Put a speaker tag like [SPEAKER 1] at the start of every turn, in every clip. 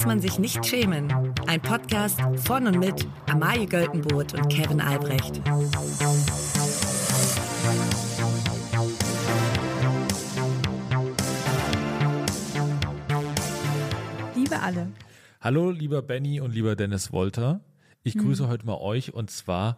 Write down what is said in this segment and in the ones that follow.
[SPEAKER 1] Muss man sich nicht schämen. Ein Podcast von und mit Amalie Göltenboot und Kevin Albrecht.
[SPEAKER 2] Liebe alle.
[SPEAKER 3] Hallo, lieber Benny und lieber Dennis Wolter. Ich grüße heute mal euch und zwar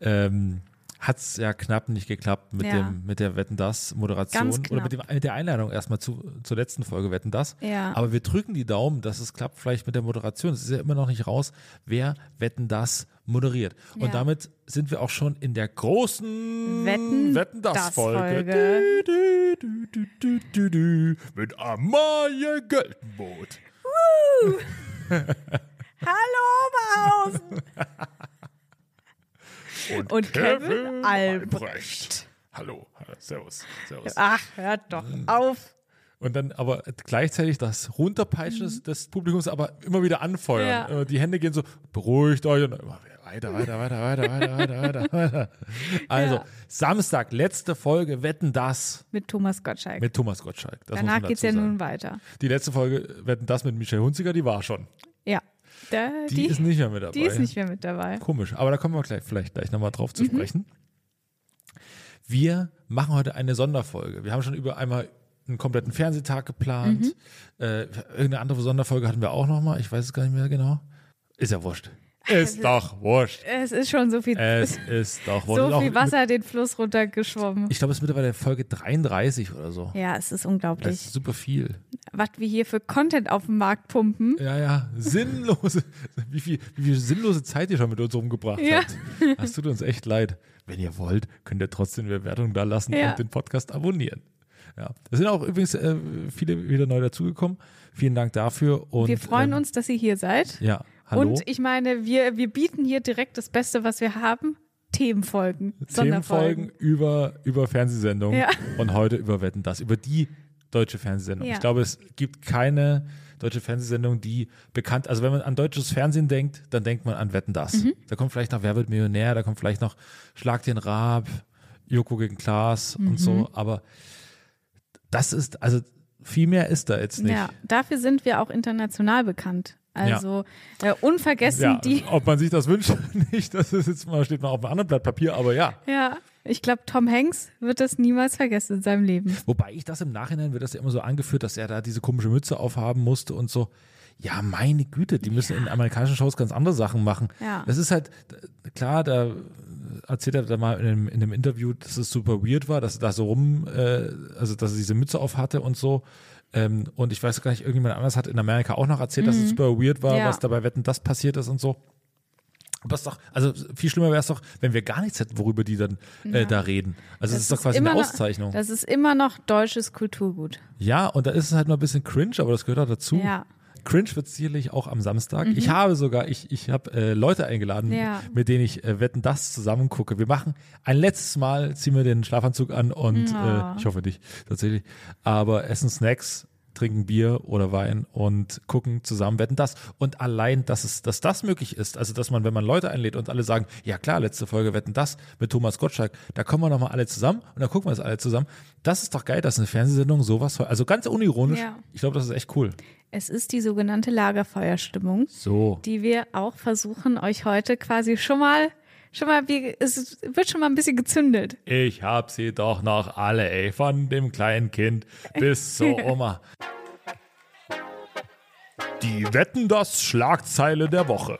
[SPEAKER 3] ähm, hat es ja knapp nicht geklappt mit,
[SPEAKER 2] Ja.
[SPEAKER 3] dem, mit der Wetten das Moderation oder mit, dem, mit der Einladung erstmal zu, zur letzten Folge Wetten das.
[SPEAKER 2] Ja.
[SPEAKER 3] Aber wir drücken die Daumen, dass es klappt vielleicht mit der Moderation. Es ist ja immer noch nicht raus, wer Wetten das moderiert. Und
[SPEAKER 2] Ja.
[SPEAKER 3] damit sind wir auch schon in der großen
[SPEAKER 2] Wetten,
[SPEAKER 3] Wetten das,
[SPEAKER 2] das
[SPEAKER 3] Folge.
[SPEAKER 2] Folge.
[SPEAKER 3] Du, du, du, mit Amalie Geltenboot.
[SPEAKER 2] Hallo Oberhausen. Und Kevin Albrecht.
[SPEAKER 3] Hallo, servus, servus.
[SPEAKER 2] Ach, hört doch auf.
[SPEAKER 3] Und dann aber gleichzeitig das Runterpeitschen des- des Publikums, aber immer wieder anfeuern.
[SPEAKER 2] Ja.
[SPEAKER 3] Äh, Die Hände gehen so, beruhigt euch und immer weiter, weiter, weiter, weiter, weiter, weiter, weiter, weiter. Also,
[SPEAKER 2] Ja.
[SPEAKER 3] Samstag, letzte Folge, Wetten das
[SPEAKER 2] Mit Thomas Gottschalk.
[SPEAKER 3] mit Thomas Gottschalk. Das
[SPEAKER 2] Danach geht's
[SPEAKER 3] dazu
[SPEAKER 2] ja nun weiter.
[SPEAKER 3] Die letzte Folge, Wetten das mit Michelle Hunziker, die war schon.
[SPEAKER 2] Da,
[SPEAKER 3] Die, ist nicht mehr mit dabei.
[SPEAKER 2] die ist nicht mehr mit dabei.
[SPEAKER 3] Komisch, aber da kommen wir gleich, vielleicht gleich nochmal drauf
[SPEAKER 2] Mhm.
[SPEAKER 3] zu sprechen. Wir machen heute eine Sonderfolge. Wir haben schon über einmal einen kompletten Fernsehtag geplant.
[SPEAKER 2] Mhm.
[SPEAKER 3] Äh, irgendeine andere Sonderfolge hatten wir auch nochmal. Ich weiß es gar nicht mehr genau. Ist ja wurscht. Ist doch wurscht.
[SPEAKER 2] Es ist schon so viel,
[SPEAKER 3] Es ist doch wurscht.
[SPEAKER 2] So viel Wasser den Fluss runtergeschwommen.
[SPEAKER 3] Ich glaube, es ist mittlerweile Folge 33 oder so.
[SPEAKER 2] Ja, es ist
[SPEAKER 3] Das
[SPEAKER 2] unglaublich,
[SPEAKER 3] ist super viel.
[SPEAKER 2] was wir hier für Content auf den Markt pumpen.
[SPEAKER 3] Ja, ja, sinnlose, wie viel, wie viel sinnlose Zeit ihr schon mit uns rumgebracht
[SPEAKER 2] Ja.
[SPEAKER 3] habt. Das tut uns echt leid. Wenn ihr wollt, könnt ihr trotzdem eine Bewertung da lassen
[SPEAKER 2] Ja.
[SPEAKER 3] und den Podcast abonnieren. Ja, es sind auch übrigens äh, viele wieder neu dazugekommen. Vielen Dank dafür. Und,
[SPEAKER 2] wir freuen
[SPEAKER 3] ähm,
[SPEAKER 2] uns, dass ihr hier seid.
[SPEAKER 3] Ja, hallo.
[SPEAKER 2] Und ich meine, wir, wir bieten hier direkt das Beste, was wir haben. Themenfolgen.
[SPEAKER 3] Themenfolgen über, über Fernsehsendungen
[SPEAKER 2] Ja.
[SPEAKER 3] und heute über Wetten das, über die deutsche Fernsehsendung.
[SPEAKER 2] Ja.
[SPEAKER 3] Ich glaube, es gibt keine deutsche Fernsehsendung, die bekannt, also wenn man an deutsches Fernsehen denkt, dann denkt man an Wetten das.
[SPEAKER 2] Mhm.
[SPEAKER 3] Da kommt vielleicht noch Wer wird Millionär, da kommt vielleicht noch Schlag den Raab, Joko gegen Klaas und
[SPEAKER 2] Mhm.
[SPEAKER 3] so, aber das ist, also viel mehr ist da jetzt nicht.
[SPEAKER 2] Ja, dafür sind wir auch international bekannt. Also äh, unvergessen
[SPEAKER 3] Ja,
[SPEAKER 2] die.
[SPEAKER 3] ob man sich das wünscht, nicht, das ist jetzt mal, steht mal auf einem anderen Blatt Papier, aber ja.
[SPEAKER 2] Ja, ich glaube, Tom Hanks wird das niemals vergessen in seinem Leben.
[SPEAKER 3] Wobei ich das im Nachhinein wird das ja immer so angeführt, dass er da diese komische Mütze aufhaben musste und so. Ja, meine Güte, die müssen in amerikanischen Shows ganz andere Sachen machen.
[SPEAKER 2] Ja.
[SPEAKER 3] Das ist halt, äh, klar, da erzählt er da mal in einem, in einem Interview, dass es super weird war, dass er da so rum, äh, also dass er diese Mütze auf hatte und so. Ähm, und ich weiß gar nicht, irgendjemand anders hat in Amerika auch noch erzählt, dass es super weird war,
[SPEAKER 2] Mhm. Ja.
[SPEAKER 3] was dabei Wetten das passiert ist und so. Aber es ist doch, also viel schlimmer wäre es doch, wenn wir gar nichts hätten, worüber die dann äh, da reden. Also es ist doch quasi eine Auszeichnung.
[SPEAKER 2] Noch, das ist immer noch deutsches Kulturgut.
[SPEAKER 3] Ja, und da ist es halt mal ein bisschen cringe, aber das gehört auch dazu.
[SPEAKER 2] Ja.
[SPEAKER 3] Cringe wird sicherlich auch am Samstag. Ich habe sogar, ich, ich habe äh, Leute eingeladen,
[SPEAKER 2] Ja.
[SPEAKER 3] mit denen ich äh, Wetten das zusammen gucke. Wir machen ein letztes Mal, ziehen wir den Schlafanzug an und
[SPEAKER 2] Ja.
[SPEAKER 3] äh, ich hoffe dich tatsächlich, aber essen Snacks, trinken Bier oder Wein und gucken zusammen Wetten das. Und allein, dass es, dass das möglich ist, also dass man, wenn man Leute einlädt und alle sagen, ja klar, letzte Folge Wetten das mit Thomas Gottschalk, da kommen wir nochmal alle zusammen und dann gucken wir es alle zusammen. Das ist doch geil, dass eine Fernsehsendung sowas, also ganz unironisch.
[SPEAKER 2] Ja.
[SPEAKER 3] Ich glaube, das ist echt cool.
[SPEAKER 2] Es ist die sogenannte Lagerfeuerstimmung,
[SPEAKER 3] So.
[SPEAKER 2] die wir auch versuchen, euch heute quasi schon mal, schon mal, wie, es wird schon mal ein bisschen gezündelt.
[SPEAKER 3] Ich hab sie doch noch alle, ey, von dem kleinen Kind bis zur Oma. Die Wetten das Schlagzeile der Woche.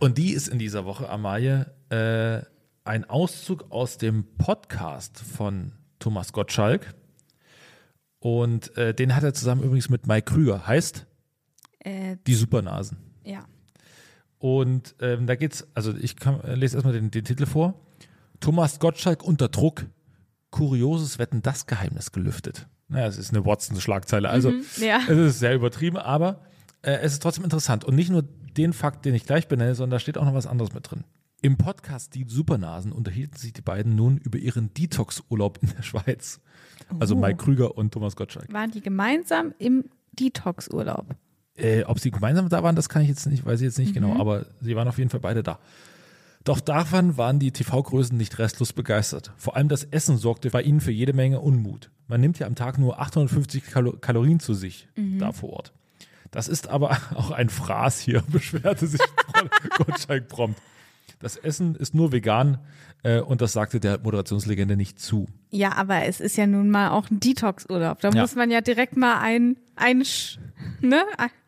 [SPEAKER 3] Und die ist in dieser Woche, Amalie, äh, ein Auszug aus dem Podcast von Thomas Gottschalk. Und äh, den hat er zusammen übrigens mit Mike Krüger. Heißt
[SPEAKER 2] Äh,
[SPEAKER 3] Die Supernasen.
[SPEAKER 2] ja.
[SPEAKER 3] Und ähm, da geht's, also ich kann, äh, lese erstmal den, den Titel vor. Thomas Gottschalk unter Druck. Kurioses Wetten, das Geheimnis gelüftet. Naja, es ist eine Watson-Schlagzeile. Also
[SPEAKER 2] ja.
[SPEAKER 3] es ist sehr übertrieben, aber äh, es ist trotzdem interessant. Und nicht nur den Fakt, den ich gleich benenne, sondern da steht auch noch was anderes mit drin. Im Podcast Die Supernasen unterhielten sich die beiden nun über ihren Detox-Urlaub in der Schweiz. Also
[SPEAKER 2] Oh.
[SPEAKER 3] Mike Krüger und Thomas Gottschalk.
[SPEAKER 2] Waren die gemeinsam im Detox-Urlaub?
[SPEAKER 3] Äh, ob sie gemeinsam da waren, das kann ich jetzt nicht, weiß ich jetzt nicht genau, aber sie waren auf jeden Fall beide da. Doch davon waren die TV-Größen nicht restlos begeistert. Vor allem das Essen sorgte bei ihnen für jede Menge Unmut. man nimmt ja am Tag nur 850 Kalo Kalorien zu sich da vor Ort. Das ist aber auch ein Fraß hier, beschwerte sich Gottschalk prompt. Das Essen ist nur vegan und das sagte der Moderationslegende nicht zu.
[SPEAKER 2] Ja, aber es ist ja nun mal auch ein Detox-Urlaub. Da
[SPEAKER 3] Ja.
[SPEAKER 2] muss man ja direkt mal ein, ein ne,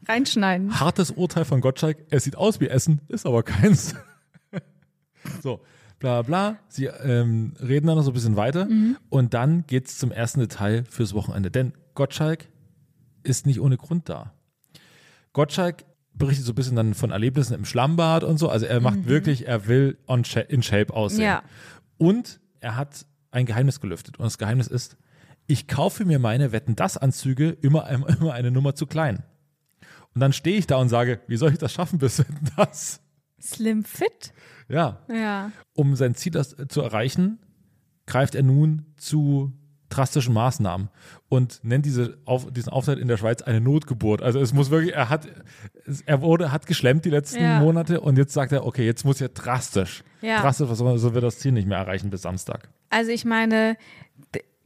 [SPEAKER 2] reinschneiden.
[SPEAKER 3] Hartes Urteil von Gottschalk, es sieht aus wie Essen, ist aber keins. so, bla bla. Sie ähm, reden dann noch so ein bisschen weiter und dann geht's zum ersten Detail fürs Wochenende. Denn Gottschalk ist nicht ohne Grund da. Gottschalk berichtet so ein bisschen dann von Erlebnissen im Schlammbad und so. Also er macht wirklich, er will on in Shape aussehen.
[SPEAKER 2] Ja.
[SPEAKER 3] Und er hat ein Geheimnis gelüftet. Und das Geheimnis ist, ich kaufe mir meine Wetten-Das-Anzüge immer, immer eine Nummer zu klein. Und dann stehe ich da und sage, wie soll ich das schaffen bis Wetten-Das?
[SPEAKER 2] Slim Fit?
[SPEAKER 3] Ja,
[SPEAKER 2] Ja.
[SPEAKER 3] um sein Ziel das, zu erreichen, greift er nun zu drastischen Maßnahmen und nennt diese auf, diesen Auftritt in der Schweiz eine Notgeburt. Also es muss wirklich, er hat, er wurde, hat geschlemmt die letzten
[SPEAKER 2] Ja.
[SPEAKER 3] Monate und jetzt sagt er, okay, jetzt muss ja drastisch,
[SPEAKER 2] Ja.
[SPEAKER 3] drastisch, was so wird das Ziel nicht mehr erreichen bis Samstag.
[SPEAKER 2] Also ich meine,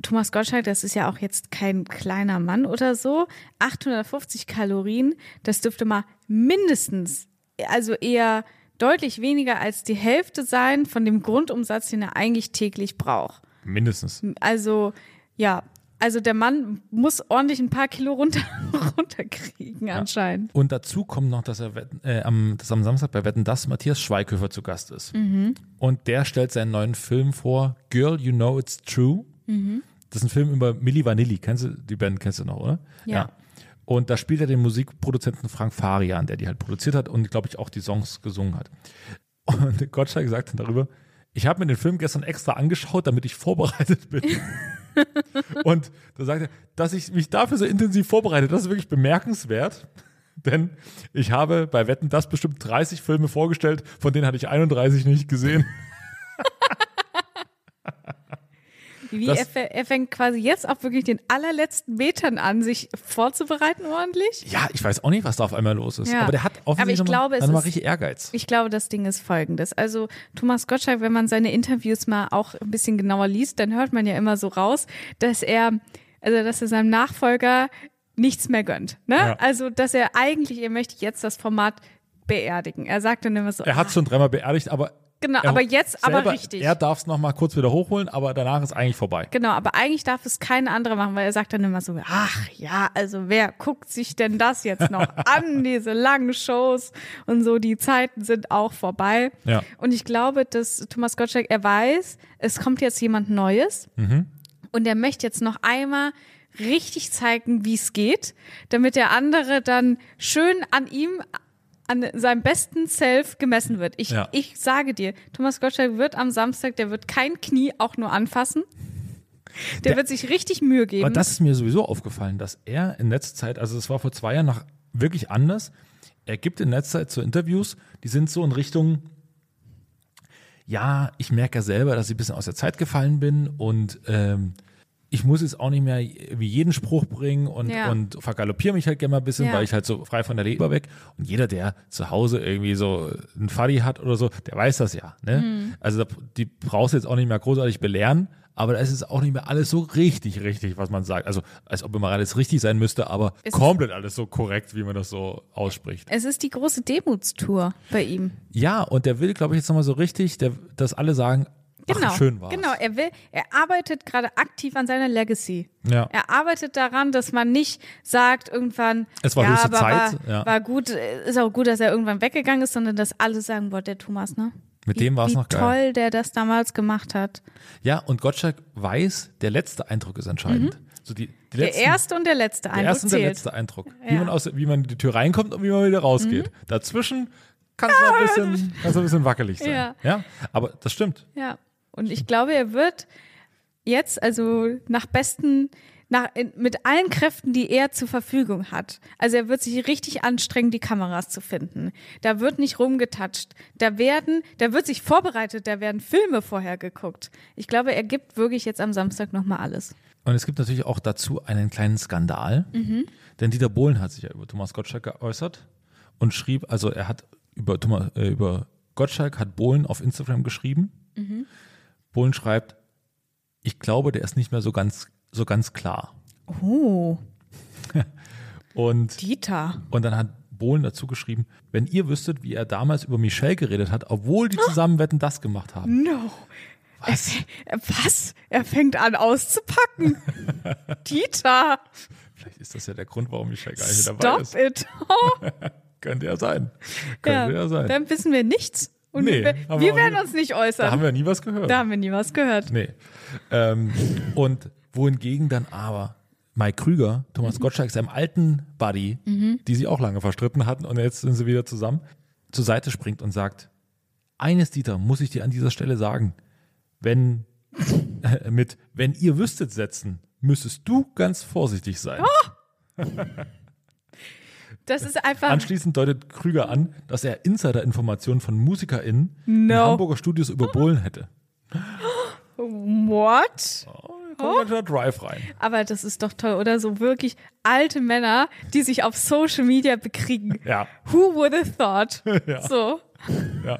[SPEAKER 2] Thomas Gottschalk, das ist ja auch jetzt kein kleiner Mann oder so. 850 Kalorien, das dürfte mal mindestens, also eher deutlich weniger als die Hälfte sein von dem Grundumsatz, den er eigentlich täglich braucht.
[SPEAKER 3] Mindestens.
[SPEAKER 2] Also ja, also der Mann muss ordentlich ein paar Kilo runter, runterkriegen anscheinend.
[SPEAKER 3] Und dazu kommt noch, dass er äh, am, dass am Samstag bei Wetten das Matthias Schweighöfer zu Gast ist.
[SPEAKER 2] Mhm.
[SPEAKER 3] Und der stellt seinen neuen Film vor, Girl, You Know It's True.
[SPEAKER 2] Mhm.
[SPEAKER 3] Das ist ein Film über Milli Vanilli. Kennst du, die Band kennst du noch, oder?
[SPEAKER 2] Ja.
[SPEAKER 3] Und da spielt er den Musikproduzenten Frank Farian, der die halt produziert hat und, glaube ich, auch die Songs gesungen hat. Und Gottschalk sagt dann darüber, ich habe mir den Film gestern extra angeschaut, damit ich vorbereitet bin. und da sagt er, dass ich mich dafür so intensiv vorbereite, das ist wirklich bemerkenswert. Denn ich habe bei Wetten das bestimmt 30 Filme vorgestellt, von denen hatte ich 31 nicht gesehen.
[SPEAKER 2] Wie er, er fängt quasi jetzt auch wirklich den allerletzten Metern an, sich vorzubereiten ordentlich.
[SPEAKER 3] Ja, ich weiß auch nicht, was da auf einmal los ist.
[SPEAKER 2] Ja.
[SPEAKER 3] Aber der hat
[SPEAKER 2] Aber ich
[SPEAKER 3] offensichtlich
[SPEAKER 2] glaube, es
[SPEAKER 3] noch mal
[SPEAKER 2] ist-
[SPEAKER 3] richtig Ehrgeiz.
[SPEAKER 2] Ich glaube, das Ding ist folgendes. Also Thomas Gottschalk, wenn man seine Interviews mal auch ein bisschen genauer liest, dann hört man ja immer so raus, dass er, also dass er seinem Nachfolger nichts mehr gönnt. Ne?
[SPEAKER 3] Ja.
[SPEAKER 2] Also, dass er eigentlich, er möchte jetzt das Format beerdigen. Er sagt dann immer so,
[SPEAKER 3] Er hat
[SPEAKER 2] ah,
[SPEAKER 3] schon dreimal beerdigt, aber
[SPEAKER 2] genau,
[SPEAKER 3] er
[SPEAKER 2] aber jetzt aber
[SPEAKER 3] selber,
[SPEAKER 2] richtig.
[SPEAKER 3] Er darf es nochmal kurz wieder hochholen, aber danach ist eigentlich vorbei.
[SPEAKER 2] Genau, aber eigentlich darf es kein anderer machen, weil er sagt dann immer so, ach ja, also wer guckt sich denn das jetzt noch an, diese langen Shows und so, die Zeiten sind auch vorbei.
[SPEAKER 3] Ja.
[SPEAKER 2] Und ich glaube, dass Thomas Gottschalk, er weiß, es kommt jetzt jemand Neues und er möchte jetzt noch einmal richtig zeigen, wie es geht, damit der andere dann schön an ihm an seinem besten Self gemessen wird. Ich,
[SPEAKER 3] Ja.
[SPEAKER 2] ich sage dir, Thomas Gottschalk wird am Samstag, der wird kein Knie auch nur anfassen. Der,
[SPEAKER 3] Der-
[SPEAKER 2] wird sich richtig Mühe geben.
[SPEAKER 3] Aber das ist mir sowieso aufgefallen, dass er in letzter Zeit, also es war vor zwei Jahren noch wirklich anders, er gibt in letzter Zeit so Interviews, die sind so in Richtung, ja, ich merke ja selber, dass ich ein bisschen aus der Zeit gefallen bin und ähm, ich muss jetzt auch nicht mehr wie jeden Spruch bringen und,
[SPEAKER 2] Ja.
[SPEAKER 3] und vergaloppiere mich halt gerne mal ein bisschen,
[SPEAKER 2] Ja.
[SPEAKER 3] weil ich halt so frei von der Leber weg. Und jeder, der zu Hause irgendwie so einen Faddy hat oder so, der weiß das ja. Ne?
[SPEAKER 2] Mhm.
[SPEAKER 3] Also da, die brauchst du jetzt auch nicht mehr großartig belehren, aber da ist es auch nicht mehr alles so richtig, richtig, was man sagt. Also als ob immer alles richtig sein müsste, aber
[SPEAKER 2] Es
[SPEAKER 3] komplett alles so korrekt, wie man das so ausspricht.
[SPEAKER 2] es ist die große Demutstour bei ihm.
[SPEAKER 3] Ja, und der will, glaube ich, jetzt nochmal so richtig, der, dass alle sagen,
[SPEAKER 2] Genau,
[SPEAKER 3] ach, schön war
[SPEAKER 2] genau. Er will, er arbeitet gerade aktiv an seiner Legacy.
[SPEAKER 3] Ja.
[SPEAKER 2] Er arbeitet daran, dass man nicht sagt irgendwann,
[SPEAKER 3] Es war
[SPEAKER 2] ja,
[SPEAKER 3] höchste Zeit,
[SPEAKER 2] war,
[SPEAKER 3] ja.
[SPEAKER 2] war gut, ist auch gut, dass er irgendwann weggegangen ist, sondern dass alle sagen, boah, der Thomas, ne?
[SPEAKER 3] Mit
[SPEAKER 2] Wie-
[SPEAKER 3] dem war's
[SPEAKER 2] wie
[SPEAKER 3] noch geil.
[SPEAKER 2] toll der das damals gemacht hat.
[SPEAKER 3] Ja, und Gottschalk weiß, der letzte Eindruck ist entscheidend. So die, die
[SPEAKER 2] Mhm. Der
[SPEAKER 3] letzten,
[SPEAKER 2] erste und der letzte
[SPEAKER 3] der
[SPEAKER 2] Eindruck
[SPEAKER 3] erste und der
[SPEAKER 2] zählt.
[SPEAKER 3] letzte Eindruck. Wie,
[SPEAKER 2] Ja. Mhm.
[SPEAKER 3] man aus, wie man in die Tür reinkommt und wie man wieder rausgeht. Dazwischen kann es noch ein bisschen, ein bisschen wackelig sein.
[SPEAKER 2] Ja.
[SPEAKER 3] ja, aber das stimmt.
[SPEAKER 2] Ja. Und ich glaube, er wird jetzt, also nach besten, nach, mit allen Kräften, die er zur Verfügung hat. Also er wird sich richtig anstrengen, die Kameras zu finden. Da wird nicht rumgetatscht. Da werden, da wird sich vorbereitet, da werden Filme vorher geguckt. Ich glaube, er gibt wirklich jetzt am Samstag nochmal alles.
[SPEAKER 3] Und es gibt natürlich auch dazu einen kleinen Skandal,
[SPEAKER 2] Mhm.
[SPEAKER 3] denn Dieter Bohlen hat sich ja über Thomas Gottschalk geäußert und schrieb, also er hat über, Thomas, äh, über Gottschalk hat Bohlen auf Instagram geschrieben.
[SPEAKER 2] Mhm.
[SPEAKER 3] Bohlen schreibt, ich glaube, der ist nicht mehr so ganz so ganz klar.
[SPEAKER 2] Oh,
[SPEAKER 3] Und,
[SPEAKER 2] Dieter.
[SPEAKER 3] und dann hat Bohlen dazu geschrieben, wenn ihr wüsstet, wie er damals über Michelle geredet hat, obwohl die zusammen Wetten das gemacht haben.
[SPEAKER 2] No.
[SPEAKER 3] Was?
[SPEAKER 2] Er, was? Er fängt an auszupacken. Dieter,
[SPEAKER 3] Vielleicht ist das ja der Grund, warum Michelle gar nicht mit dabei
[SPEAKER 2] stop
[SPEAKER 3] ist.
[SPEAKER 2] it. Oh,
[SPEAKER 3] Könnte ja sein. Könnte ja, sein.
[SPEAKER 2] Dann wissen wir nichts. Und
[SPEAKER 3] Nee,
[SPEAKER 2] wir,
[SPEAKER 3] wir
[SPEAKER 2] werden
[SPEAKER 3] nie-
[SPEAKER 2] uns nicht
[SPEAKER 3] Da haben
[SPEAKER 2] äußern.
[SPEAKER 3] wir nie was gehört.
[SPEAKER 2] Da haben wir nie was gehört.
[SPEAKER 3] Nee. Ähm, und wohingegen dann aber Mike Krüger, Thomas
[SPEAKER 2] Mhm.
[SPEAKER 3] Gottschalk, seinem alten Buddy, die sie auch lange verstritten hatten und jetzt sind sie wieder zusammen, zur Seite springt und sagt, eines, Dieter, muss ich dir an dieser Stelle sagen, wenn mit wenn ihr wüsstet setzen, müsstest du ganz vorsichtig sein.
[SPEAKER 2] Oh, Das ist einfach.
[SPEAKER 3] Anschließend deutet Krüger an, dass er Insider-Informationen von MusikerInnen in
[SPEAKER 2] No.
[SPEAKER 3] Hamburger Studios überbohlen hätte.
[SPEAKER 2] What?
[SPEAKER 3] Kommt oh. Drive rein.
[SPEAKER 2] Aber das ist doch toll, oder? So wirklich alte Männer, die sich auf Social Media bekriegen.
[SPEAKER 3] Ja,
[SPEAKER 2] Who would have thought?
[SPEAKER 3] Ja.
[SPEAKER 2] So,
[SPEAKER 3] ja,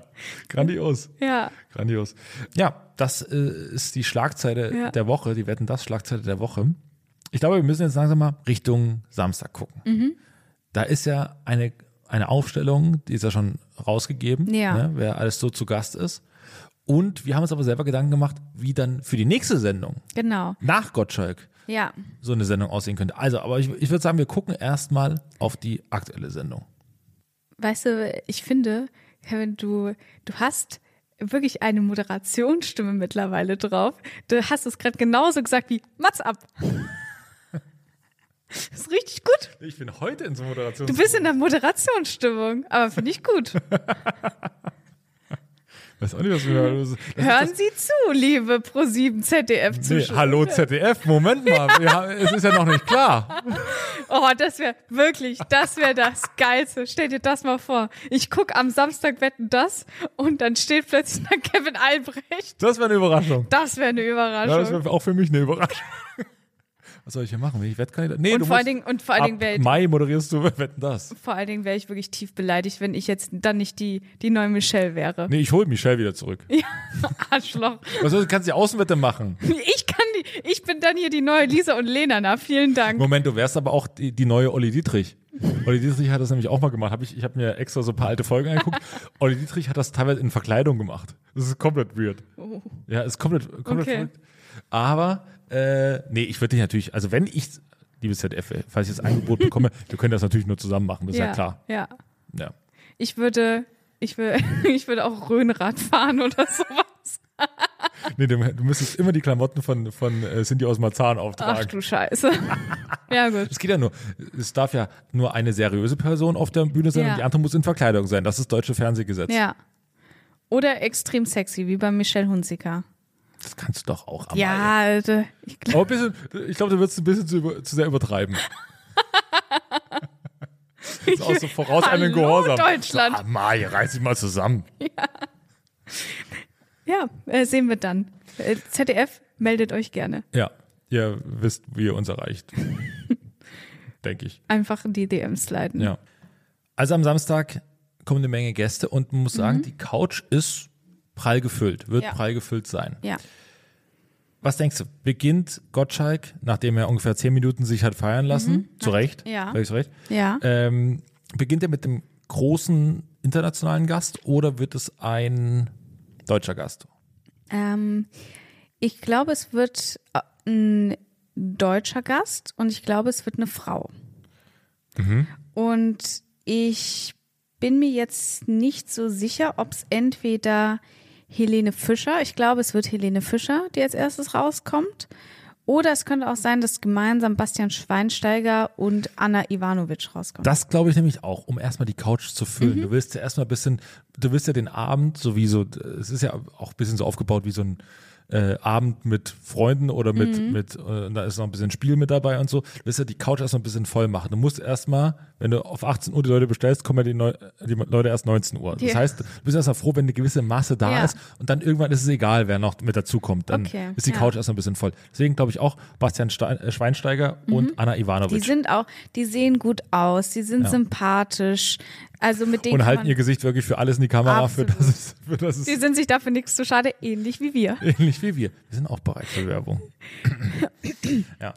[SPEAKER 3] grandios.
[SPEAKER 2] ja.
[SPEAKER 3] Grandios. Ja, das äh, ist die Schlagzeile
[SPEAKER 2] Ja.
[SPEAKER 3] der Woche, die Wetten das Schlagzeile der Woche. Ich glaube, wir müssen jetzt langsam mal Richtung Samstag gucken.
[SPEAKER 2] Mhm.
[SPEAKER 3] Da ist ja eine, eine Aufstellung, die ist ja schon rausgegeben,
[SPEAKER 2] Ja.
[SPEAKER 3] ne, wer alles so zu Gast ist. Und wir haben uns aber selber Gedanken gemacht, wie dann für die nächste Sendung
[SPEAKER 2] Genau.
[SPEAKER 3] nach Gottschalk
[SPEAKER 2] Ja.
[SPEAKER 3] so eine Sendung aussehen könnte. Also, aber ich, ich würde sagen, wir gucken erstmal auf die aktuelle Sendung.
[SPEAKER 2] Weißt du, ich finde, Kevin, du, du hast wirklich eine Moderationsstimme mittlerweile drauf. Du hast es gerade genauso gesagt wie Mats ab. Das ist richtig gut.
[SPEAKER 3] Ich bin heute in so Moderation.
[SPEAKER 2] Du bist in der Moderationsstimmung, aber finde ich gut.
[SPEAKER 3] weiß auch nicht, was wir ist
[SPEAKER 2] Hören Sie zu, liebe Pro7 ZDF
[SPEAKER 3] Nee,
[SPEAKER 2] Zuschauer.
[SPEAKER 3] hallo ZDF, Moment mal, haben, es ist ja noch nicht klar.
[SPEAKER 2] Oh, das wäre wirklich, das wäre das Geilste. Stell dir das mal vor. Ich gucke am Samstag wetten das und dann steht plötzlich da Kevin Albrecht.
[SPEAKER 3] Das wäre eine Überraschung.
[SPEAKER 2] Das wäre eine
[SPEAKER 3] Ja, das
[SPEAKER 2] Überraschung.
[SPEAKER 3] wäre auch für mich eine Überraschung. Was soll ich hier machen? Bin ich Wettkandidat? Nee,
[SPEAKER 2] und,
[SPEAKER 3] du
[SPEAKER 2] vor allen
[SPEAKER 3] musst,
[SPEAKER 2] Dingen, und vor allen Dingen
[SPEAKER 3] ab
[SPEAKER 2] wäre
[SPEAKER 3] Mai moderierst du Wetten das.
[SPEAKER 2] vor allen Dingen wäre ich wirklich tief beleidigt, wenn ich jetzt dann nicht die, die neue Michelle wäre.
[SPEAKER 3] Nee, ich hole Michelle wieder zurück.
[SPEAKER 2] Arschloch.
[SPEAKER 3] Was soll, du kannst die Außenwette machen.
[SPEAKER 2] Ich kann die, ich bin dann hier die neue Lisa und Lena. Na, vielen Dank.
[SPEAKER 3] Moment, du wärst aber auch die, die neue Olli Dietrich. Olli Dietrich hat das nämlich auch mal gemacht. Hab ich ich habe mir extra so ein paar alte Folgen angeguckt. Olli Dietrich hat das teilweise in Verkleidung gemacht. Das ist komplett weird. Ja, ist komplett, komplett
[SPEAKER 2] Okay.
[SPEAKER 3] verrückt. Aber, äh, nee, ich würde dich natürlich, also wenn ich, liebes ZDF, falls ich das Angebot bekomme, wir können das natürlich nur zusammen machen, das ist ja, klar.
[SPEAKER 2] Ja.
[SPEAKER 3] Ja.
[SPEAKER 2] Ich würde, ich würde, ich würde auch Röhnrad fahren oder sowas.
[SPEAKER 3] Nee, du, du müsstest immer die Klamotten von, von äh, Cindy aus Marzahn
[SPEAKER 2] Ach
[SPEAKER 3] auftragen.
[SPEAKER 2] du Scheiße. ja, gut.
[SPEAKER 3] Es geht ja nur, es darf ja nur eine seriöse Person auf der Bühne sein
[SPEAKER 2] Ja.
[SPEAKER 3] und die andere muss in Verkleidung sein. Das ist deutsche Fernsehgesetz.
[SPEAKER 2] Ja. Oder extrem sexy, wie bei Michelle Hunziker.
[SPEAKER 3] Das kannst du doch auch. Amalie.
[SPEAKER 2] Ja, Alter. Ich glaub,
[SPEAKER 3] Aber ein bisschen, ich glaube, du würdest ein bisschen zu, über, zu sehr übertreiben. das ist auch so voraus einem
[SPEAKER 2] Hallo,
[SPEAKER 3] Gehorsam.
[SPEAKER 2] Deutschland.
[SPEAKER 3] So, Amalie, reiß dich mal zusammen.
[SPEAKER 2] ja, äh, sehen wir dann. Äh, ZDF, meldet euch gerne.
[SPEAKER 3] Ja, ihr wisst, wie ihr uns erreicht. Denke ich.
[SPEAKER 2] Einfach in die DMs sliden.
[SPEAKER 3] Ja. Also am Samstag kommen eine Menge Gäste und man muss sagen, die Couch ist prall gefüllt, wird
[SPEAKER 2] Mhm. Ja.
[SPEAKER 3] prall gefüllt sein.
[SPEAKER 2] Ja.
[SPEAKER 3] Was denkst du? Beginnt Gottschalk, nachdem er ungefähr zehn Minuten sich hat feiern lassen, zu Recht,
[SPEAKER 2] Mhm. Ja.
[SPEAKER 3] völlig zu Recht,
[SPEAKER 2] Ja.
[SPEAKER 3] ähm, beginnt er mit dem großen internationalen Gast oder wird es ein deutscher Gast?
[SPEAKER 2] Ähm, ich glaube, es wird äh, ein deutscher Gast und ich glaube, es wird eine Frau. Und ich bin mir jetzt nicht so sicher, ob es entweder Helene Fischer, ich glaube, es wird Helene Fischer, die als erstes rauskommt, oder es könnte auch sein, dass gemeinsam Bastian Schweinsteiger und Anna Ivanovic rauskommen.
[SPEAKER 3] Das glaube ich nämlich auch, um erstmal die Couch zu füllen.
[SPEAKER 2] Mhm.
[SPEAKER 3] Du willst ja erstmal ein bisschen, du willst ja den Abend sowieso, es ist ja auch ein bisschen so aufgebaut wie so ein äh, Abend mit Freunden oder mit,
[SPEAKER 2] Mhm.
[SPEAKER 3] mit äh, da ist noch ein bisschen Spiel mit dabei und so. Du willst ja die Couch erstmal ein bisschen voll machen. Du musst erstmal, wenn du auf 18 Uhr die Leute bestellst, kommen ja die, Neu die Leute erst 19 Uhr. Das
[SPEAKER 2] Ja.
[SPEAKER 3] heißt, du bist erstmal froh, wenn eine gewisse Masse da
[SPEAKER 2] Ja.
[SPEAKER 3] ist und dann irgendwann ist es egal, wer noch mit dazukommt. Dann
[SPEAKER 2] Okay,
[SPEAKER 3] ist die
[SPEAKER 2] ja.
[SPEAKER 3] Couch erstmal ein bisschen voll. Deswegen glaube ich auch Bastian Stein, äh, Schweinsteiger und Anna
[SPEAKER 2] Mhm. Die
[SPEAKER 3] Ivanovic.
[SPEAKER 2] sind auch, die sehen gut aus, die sind
[SPEAKER 3] Ja.
[SPEAKER 2] sympathisch. Also mit denen
[SPEAKER 3] Und halten ihr Gesicht wirklich für alles in die Kamera, für das, es, für das es
[SPEAKER 2] die sind sich dafür nichts zu schade, ähnlich wie wir.
[SPEAKER 3] ähnlich wie wir. Wir sind auch bereit für Werbung. ja.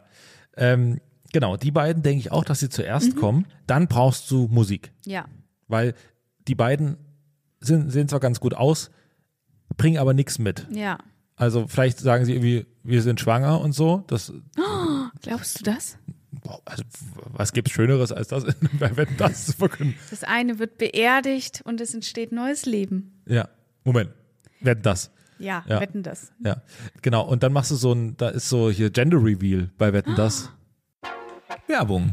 [SPEAKER 3] Ähm, genau, die beiden denke ich auch, dass sie zuerst kommen. Dann brauchst du Musik.
[SPEAKER 2] Ja.
[SPEAKER 3] Weil die beiden sind, sehen zwar ganz gut aus, bringen aber nichts mit.
[SPEAKER 2] Ja.
[SPEAKER 3] Also vielleicht sagen sie irgendwie, wir sind schwanger und so. Das,
[SPEAKER 2] Glaubst du das?
[SPEAKER 3] Also, was gibt's Schöneres als das, bei Wetten, das zu verkünden?
[SPEAKER 2] Das eine wird beerdigt und es entsteht neues Leben.
[SPEAKER 3] Ja, Moment. Wetten, das.
[SPEAKER 2] Ja,
[SPEAKER 3] Ja.
[SPEAKER 2] wetten das.
[SPEAKER 3] Ja, genau. Und dann machst du so ein, da ist so hier Gender Reveal bei Wetten, das. Werbung.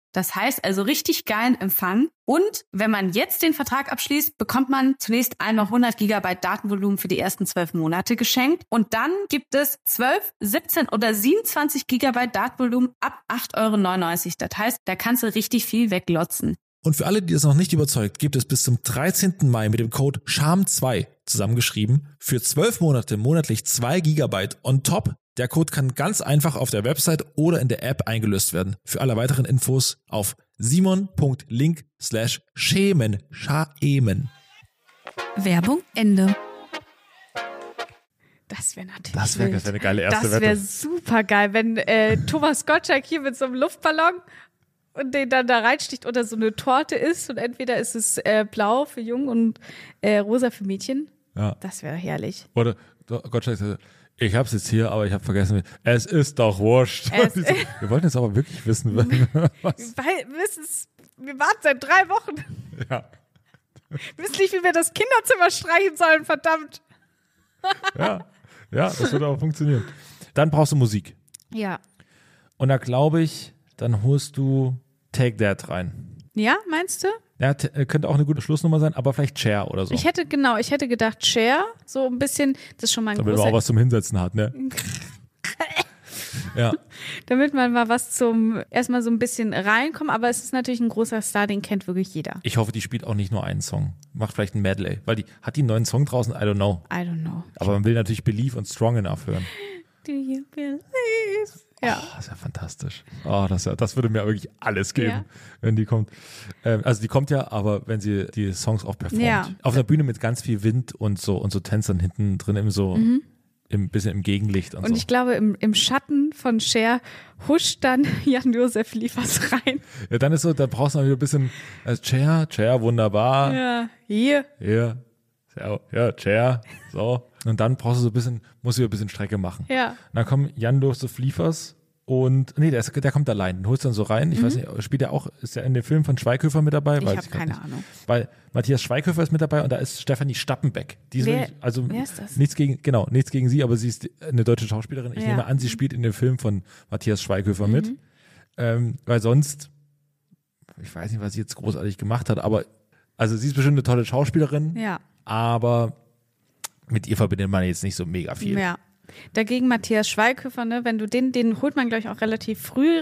[SPEAKER 4] Das heißt also richtig geilen Empfang. Und wenn man jetzt den Vertrag abschließt, bekommt man zunächst einmal 100 Gigabyte Datenvolumen für die ersten zwölf Monate geschenkt. Und dann gibt es 12, 17 oder 27 Gigabyte Datenvolumen ab 8,99 Euro. Das heißt, da kannst du richtig viel weglotzen.
[SPEAKER 5] Und für alle, die das noch nicht überzeugt, gibt es bis zum 13. Mai mit dem Code SHAM2 zusammengeschrieben für 12 Monate monatlich 2 Gigabyte on top. Der Code kann ganz einfach auf der Website oder in der App eingelöst werden. Für alle weiteren Infos auf simon.link slash schämen, schaemen.
[SPEAKER 1] Werbung Ende.
[SPEAKER 2] Das wäre natürlich
[SPEAKER 3] Das wäre wär eine geile erste
[SPEAKER 2] Das wäre super geil, wenn äh, Thomas Gottschalk hier mit so einem Luftballon und den dann da reinsticht oder so eine Torte isst und entweder ist es äh, blau für Jungen und äh, rosa für Mädchen.
[SPEAKER 3] Ja.
[SPEAKER 2] Das wäre herrlich.
[SPEAKER 3] Oder Gottschalk sagt, ich hab's jetzt hier, aber ich habe vergessen, es ist doch wurscht.
[SPEAKER 2] Es-
[SPEAKER 3] wir wollten jetzt aber wirklich wissen, was.
[SPEAKER 2] Weil, wir warten seit drei Wochen.
[SPEAKER 3] Ja,
[SPEAKER 2] Wir wissen nicht, wie wir das Kinderzimmer streichen sollen, verdammt.
[SPEAKER 3] ja, ja, das würde auch funktionieren. Dann brauchst du Musik.
[SPEAKER 2] Ja.
[SPEAKER 3] Und da glaube ich, dann holst du Take That rein.
[SPEAKER 2] Ja, meinst du?
[SPEAKER 3] Ja, äh, könnte auch eine gute Schlussnummer sein, aber vielleicht Cher oder so.
[SPEAKER 2] Ich hätte, genau, ich hätte gedacht, Cher, so ein bisschen, das ist schon mal ein
[SPEAKER 3] damit man auch was zum Hinsetzen hat, ne? ja,
[SPEAKER 2] damit man mal was zum, erstmal so ein bisschen reinkommen, aber es ist natürlich ein großer Star, den kennt wirklich jeder.
[SPEAKER 3] ich hoffe, die spielt auch nicht nur einen Song. Macht vielleicht ein Medley, weil die hat die einen neuen Song draußen, I don't know.
[SPEAKER 2] I don't know.
[SPEAKER 3] Aber man will natürlich Believe und Strong Enough hören.
[SPEAKER 2] Do you believe? Ja.
[SPEAKER 3] Oh, das ist ja fantastisch. Oh, das, ja, das würde mir wirklich alles geben,
[SPEAKER 2] Ja.
[SPEAKER 3] wenn die kommt. Ähm, also die kommt ja, aber wenn sie die Songs auch performt.
[SPEAKER 2] Ja.
[SPEAKER 3] Auf einer Bühne mit ganz viel Wind und so und so Tänzern hinten drin im so im bisschen im Gegenlicht und,
[SPEAKER 2] Mhm. Und
[SPEAKER 3] so.
[SPEAKER 2] ich glaube, im, im Schatten von Cher huscht dann Jan-Josef Liefers rein.
[SPEAKER 3] ja, dann ist so, da brauchst du noch wieder ein bisschen äh, Chair, Chair, wunderbar.
[SPEAKER 2] Ja, hier.
[SPEAKER 3] Hier. Ja, Chair. So. Und dann brauchst du so ein bisschen, musst du ein bisschen Strecke machen.
[SPEAKER 2] Ja.
[SPEAKER 3] Und dann kommen Jan Josef Liefers und nee, der, ist, der kommt allein. Den holst du dann so rein. Ich weiß nicht, spielt er auch, ist er in dem Film von Schweighöfer mit dabei?
[SPEAKER 2] Mhm. Ich habe keine
[SPEAKER 3] nicht.
[SPEAKER 2] Ahnung.
[SPEAKER 3] Weil Matthias Schweighöfer ist mit dabei und da ist Stefanie Stappenbeck. Die ist
[SPEAKER 2] Wer-
[SPEAKER 3] wirklich, also
[SPEAKER 2] wer ist das?
[SPEAKER 3] nichts gegen, genau, nichts gegen sie, aber sie ist eine deutsche Schauspielerin. Ich
[SPEAKER 2] Ja.
[SPEAKER 3] nehme an, sie spielt in dem Film von Matthias Schweighöfer
[SPEAKER 2] Mhm.
[SPEAKER 3] mit. Ähm, weil sonst, ich weiß nicht, was sie jetzt großartig gemacht hat, aber also sie ist bestimmt eine tolle Schauspielerin,
[SPEAKER 2] Ja.
[SPEAKER 3] aber mit ihr verbindet man jetzt nicht so mega viel.
[SPEAKER 2] Ja. Dagegen Matthias Schweighöfer, ne, wenn du den, den holt man, glaube ich, auch relativ früh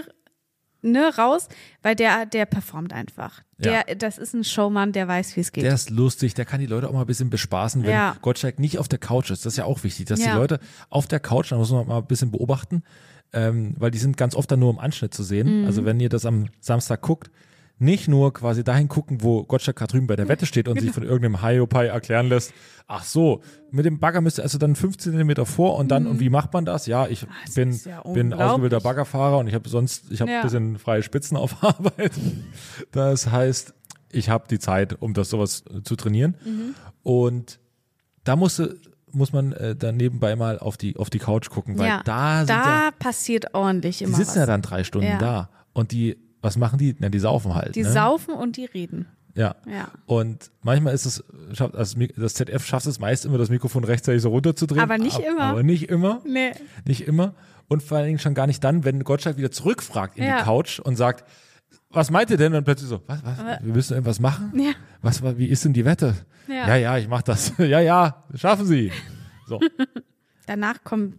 [SPEAKER 2] ne, raus, weil der, der performt einfach. Der, das ist ein Showmann, der weiß, wie es geht.
[SPEAKER 3] Der ist lustig, der kann die Leute auch mal ein bisschen bespaßen, wenn
[SPEAKER 2] Ja.
[SPEAKER 3] Gottschalk nicht auf der Couch ist. Das ist ja auch wichtig, dass
[SPEAKER 2] Ja.
[SPEAKER 3] die Leute auf der Couch, da muss man mal ein bisschen beobachten, ähm, weil die sind ganz oft dann nur im Anschnitt zu
[SPEAKER 2] Mhm.
[SPEAKER 3] sehen. Also wenn ihr das am Samstag guckt, nicht nur quasi dahin gucken, wo Gottschalk drüben bei der Wette steht und sich von irgendeinem Hiopai erklären lässt, ach so, mit dem Bagger müsst ihr also dann 15 Zentimeter vor und dann, und wie macht man das? Ja, ich
[SPEAKER 2] das
[SPEAKER 3] bin,
[SPEAKER 2] ist ja
[SPEAKER 3] bin ausgebildeter Baggerfahrer und ich habe sonst, ich habe
[SPEAKER 2] Ja.
[SPEAKER 3] ein bisschen freie Spitzen auf Arbeit. Das heißt, ich habe die Zeit, um das sowas zu trainieren.
[SPEAKER 2] Mhm.
[SPEAKER 3] Und da musste, muss man äh, dann nebenbei mal auf die, auf die Couch gucken, weil
[SPEAKER 2] ja.
[SPEAKER 3] da sind ja,
[SPEAKER 2] da passiert ordentlich
[SPEAKER 3] die
[SPEAKER 2] immer
[SPEAKER 3] sitzen
[SPEAKER 2] was.
[SPEAKER 3] ja dann drei Stunden
[SPEAKER 2] Ja.
[SPEAKER 3] da. Und die, was machen die? Na, die saufen halt.
[SPEAKER 2] die
[SPEAKER 3] ne?
[SPEAKER 2] saufen und die reden.
[SPEAKER 3] Ja.
[SPEAKER 2] Ja.
[SPEAKER 3] Und manchmal ist es, also das ZF schafft es meist immer, das Mikrofon rechtzeitig so runterzudrehen.
[SPEAKER 2] Aber nicht
[SPEAKER 3] Ab-
[SPEAKER 2] immer.
[SPEAKER 3] Aber nicht immer.
[SPEAKER 2] Nee.
[SPEAKER 3] Nicht immer. Und vor allen Dingen schon gar nicht dann, wenn Gottschalk wieder zurückfragt in
[SPEAKER 2] Ja.
[SPEAKER 3] die Couch und sagt, was meint ihr denn? Und plötzlich so, was, was, wir müssen irgendwas machen?
[SPEAKER 2] Ja.
[SPEAKER 3] Was, wie ist denn die Wette?
[SPEAKER 2] Ja.
[SPEAKER 3] ja, ja ich mach das. ja, ja, schaffen Sie. So.
[SPEAKER 2] Danach kommt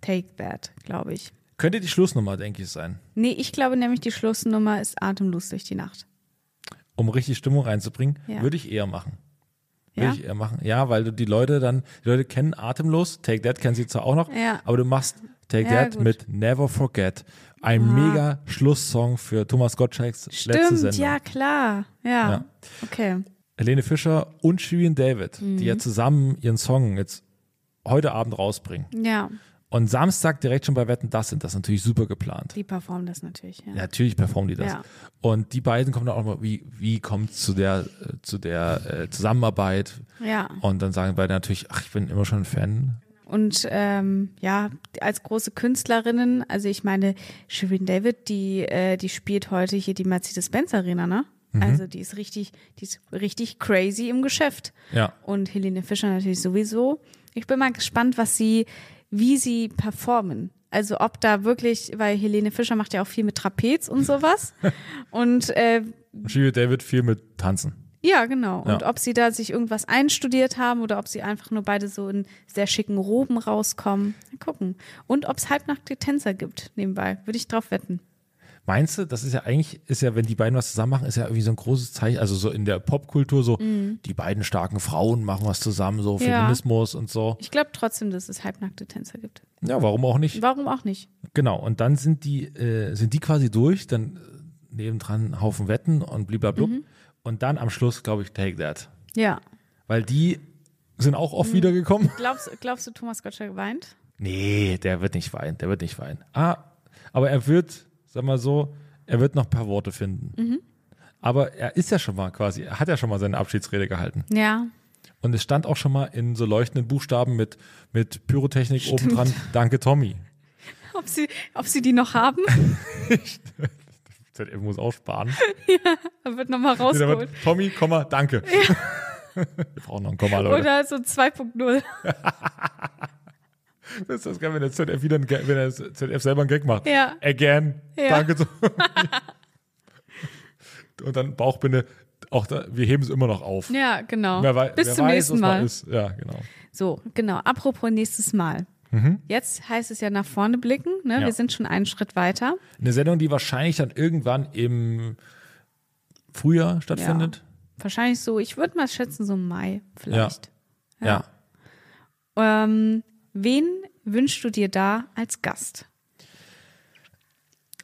[SPEAKER 2] Take That, glaube ich.
[SPEAKER 3] Könnte die Schlussnummer, denke ich, sein.
[SPEAKER 2] Nee, ich glaube nämlich, die Schlussnummer ist Atemlos durch die Nacht.
[SPEAKER 3] Um richtig Stimmung reinzubringen,
[SPEAKER 2] Ja.
[SPEAKER 3] würde ich eher machen. Würde
[SPEAKER 2] Ja?
[SPEAKER 3] ich eher machen. Ja, weil du die Leute dann, die Leute kennen Atemlos, Take That kennen sie zwar auch noch,
[SPEAKER 2] Ja.
[SPEAKER 3] aber du machst Take That
[SPEAKER 2] gut.
[SPEAKER 3] mit Never Forget. Ein
[SPEAKER 2] Ah.
[SPEAKER 3] mega Schlusssong für Thomas Gottschalks letzte
[SPEAKER 2] Stimmt,
[SPEAKER 3] Sendung.
[SPEAKER 2] ja, klar. Ja.
[SPEAKER 3] Ja.
[SPEAKER 2] Okay.
[SPEAKER 3] Helene Fischer und Shirin David,
[SPEAKER 2] Mhm.
[SPEAKER 3] die ja zusammen ihren Song jetzt heute Abend rausbringen.
[SPEAKER 2] Ja,
[SPEAKER 3] Und Samstag direkt schon bei Wetten, das sind das natürlich super geplant.
[SPEAKER 2] die performen das natürlich. Ja.
[SPEAKER 3] Natürlich performen die das.
[SPEAKER 2] Ja.
[SPEAKER 3] Und die beiden kommen dann auch mal, wie, wie kommt zu der, äh, zu der äh, Zusammenarbeit?
[SPEAKER 2] ja.
[SPEAKER 3] Und dann sagen beide natürlich, ach, ich bin immer schon ein Fan.
[SPEAKER 2] Und ähm, ja, als große Künstlerinnen, also ich meine, Shirin David, die, äh, die spielt heute hier die Mercedes-Benz Arena, ne?
[SPEAKER 3] Mhm.
[SPEAKER 2] Also die ist richtig, die ist richtig crazy im Geschäft.
[SPEAKER 3] Ja.
[SPEAKER 2] Und Helene Fischer natürlich sowieso. Ich bin mal gespannt, was sie, wie sie performen. Also ob da wirklich, weil Helene Fischer macht ja auch viel mit Trapez und sowas. und äh,
[SPEAKER 3] David viel mit Tanzen.
[SPEAKER 2] ja, genau. Und
[SPEAKER 3] Ja.
[SPEAKER 2] ob sie da sich irgendwas einstudiert haben oder ob sie einfach nur beide so in sehr schicken Roben rauskommen. Mal gucken. Und ob es halbnackte Tänzer gibt nebenbei. Würde ich drauf wetten.
[SPEAKER 3] Meinst du, das ist ja eigentlich, ist ja, wenn die beiden was zusammen machen, ist ja irgendwie so ein großes Zeichen, also so in der Popkultur so, die beiden starken Frauen machen was zusammen, so
[SPEAKER 2] Mhm. Ja.
[SPEAKER 3] Feminismus und so.
[SPEAKER 2] Ich glaube trotzdem, dass es halbnackte Tänzer gibt.
[SPEAKER 3] Ja, warum auch nicht?
[SPEAKER 2] Warum auch nicht?
[SPEAKER 3] Genau, und dann sind die, äh, sind die quasi durch, dann äh, nebendran Haufen Wetten und bliblablub.
[SPEAKER 2] Mhm.
[SPEAKER 3] Und dann am Schluss, glaube ich, Take That.
[SPEAKER 2] Ja.
[SPEAKER 3] Weil die sind auch
[SPEAKER 2] Mhm.
[SPEAKER 3] oft wiedergekommen.
[SPEAKER 2] Glaubst, glaubst du, Thomas Gottschalk weint?
[SPEAKER 3] Nee, der wird nicht weinen, der wird nicht weinen. Ah, aber er wird, sag mal so, er wird noch ein paar Worte finden.
[SPEAKER 2] Mhm.
[SPEAKER 3] Aber er ist ja schon mal quasi, er hat ja schon mal seine Abschiedsrede gehalten.
[SPEAKER 2] Ja.
[SPEAKER 3] Und es stand auch schon mal in so leuchtenden Buchstaben mit, mit Pyrotechnik obendran, danke Tommy.
[SPEAKER 2] Ob sie, ob sie die noch haben?
[SPEAKER 3] ZDF muss auch sparen.
[SPEAKER 2] Dann wird nochmal rausgeholt.
[SPEAKER 3] wird Tommy, Komma, danke. Wir brauchen noch ein Komma, Leute.
[SPEAKER 2] Oder so 2.0.
[SPEAKER 3] Das ist das geil, wenn der ZDF wieder ein, Gag- wenn der ZDF selber einen Gag macht.
[SPEAKER 2] Ja.
[SPEAKER 3] Again.
[SPEAKER 2] Ja.
[SPEAKER 3] Danke. Und dann Bauchbinde, auch da, wir heben es immer noch auf.
[SPEAKER 2] Ja, genau.
[SPEAKER 3] Wer
[SPEAKER 2] Bis
[SPEAKER 3] wer
[SPEAKER 2] zum
[SPEAKER 3] weiß,
[SPEAKER 2] nächsten Mal.
[SPEAKER 3] Ist. Ja, genau.
[SPEAKER 2] So, genau. Apropos nächstes Mal. Jetzt heißt es ja nach vorne blicken. Ne?
[SPEAKER 3] Mhm. Ja.
[SPEAKER 2] Wir sind schon einen Schritt weiter.
[SPEAKER 3] Eine Sendung, die wahrscheinlich dann irgendwann im Frühjahr stattfindet.
[SPEAKER 2] Wahrscheinlich so, ich würde mal schätzen, so Mai vielleicht.
[SPEAKER 3] Ja.
[SPEAKER 2] Ähm, wen wünschst du dir da als Gast?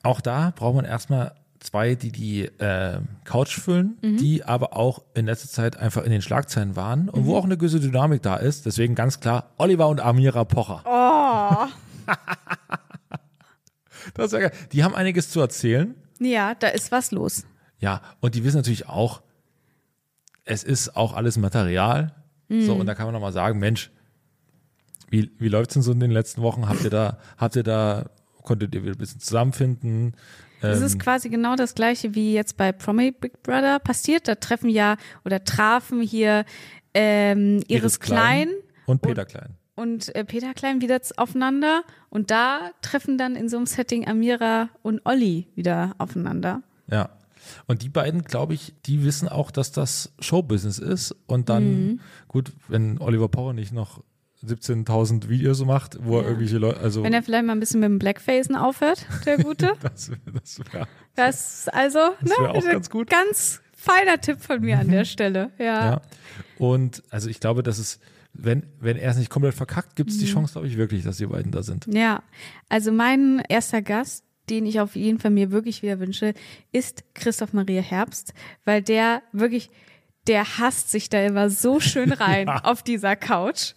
[SPEAKER 3] Auch da braucht man erstmal zwei, die die äh, Couch füllen,
[SPEAKER 2] Mhm.
[SPEAKER 3] die aber auch in letzter Zeit einfach in den Schlagzeilen waren und
[SPEAKER 2] Mhm.
[SPEAKER 3] wo auch eine gewisse Dynamik da ist. Deswegen ganz klar Oliver und Amira Pocher.
[SPEAKER 2] Oh.
[SPEAKER 3] Das ist ja geil. Die haben einiges zu erzählen.
[SPEAKER 2] Ja, da ist was los.
[SPEAKER 3] Ja, und die wissen natürlich auch, es ist auch alles Material. So,
[SPEAKER 2] Mhm.
[SPEAKER 3] und da kann man nochmal sagen, Mensch, wie, wie läuft's denn so in den letzten Wochen? Habt ihr da, habt ihr da, konntet ihr wieder ein bisschen zusammenfinden?
[SPEAKER 2] Es
[SPEAKER 3] Ähm,
[SPEAKER 2] ist quasi genau das gleiche wie jetzt bei Promi Big Brother passiert. Da treffen ja oder trafen hier ähm, Iris Klein
[SPEAKER 3] und Peter Klein.
[SPEAKER 2] und äh, Peter Klein wieder aufeinander und da treffen dann in so einem Setting Amira und Olli wieder aufeinander.
[SPEAKER 3] Ja. Und die beiden, glaube ich, die wissen auch, dass das Showbusiness ist. Und dann,
[SPEAKER 2] Mhm.
[SPEAKER 3] gut, wenn Oliver Pocher nicht noch 17.000 Videos macht, wo er
[SPEAKER 2] Ja.
[SPEAKER 3] irgendwelche Leute, also
[SPEAKER 2] Wenn er vielleicht mal ein bisschen mit dem Blackfacen aufhört, der Gute.
[SPEAKER 3] das, das wäre
[SPEAKER 2] Das also
[SPEAKER 3] Das
[SPEAKER 2] ne,
[SPEAKER 3] wär auch ganz gut.
[SPEAKER 2] Ganz feiner Tipp von mir an der Stelle. Ja.
[SPEAKER 3] Ja. Und also ich glaube, dass es, wenn, wenn er es nicht komplett verkackt, gibt es die Chance, glaube ich, wirklich, dass die beiden da sind.
[SPEAKER 2] Ja, also mein erster Gast, den ich auf jeden Fall mir wirklich wieder wünsche, ist Christoph Maria Herbst, weil der wirklich, der hasst sich da immer so schön rein auf dieser Couch.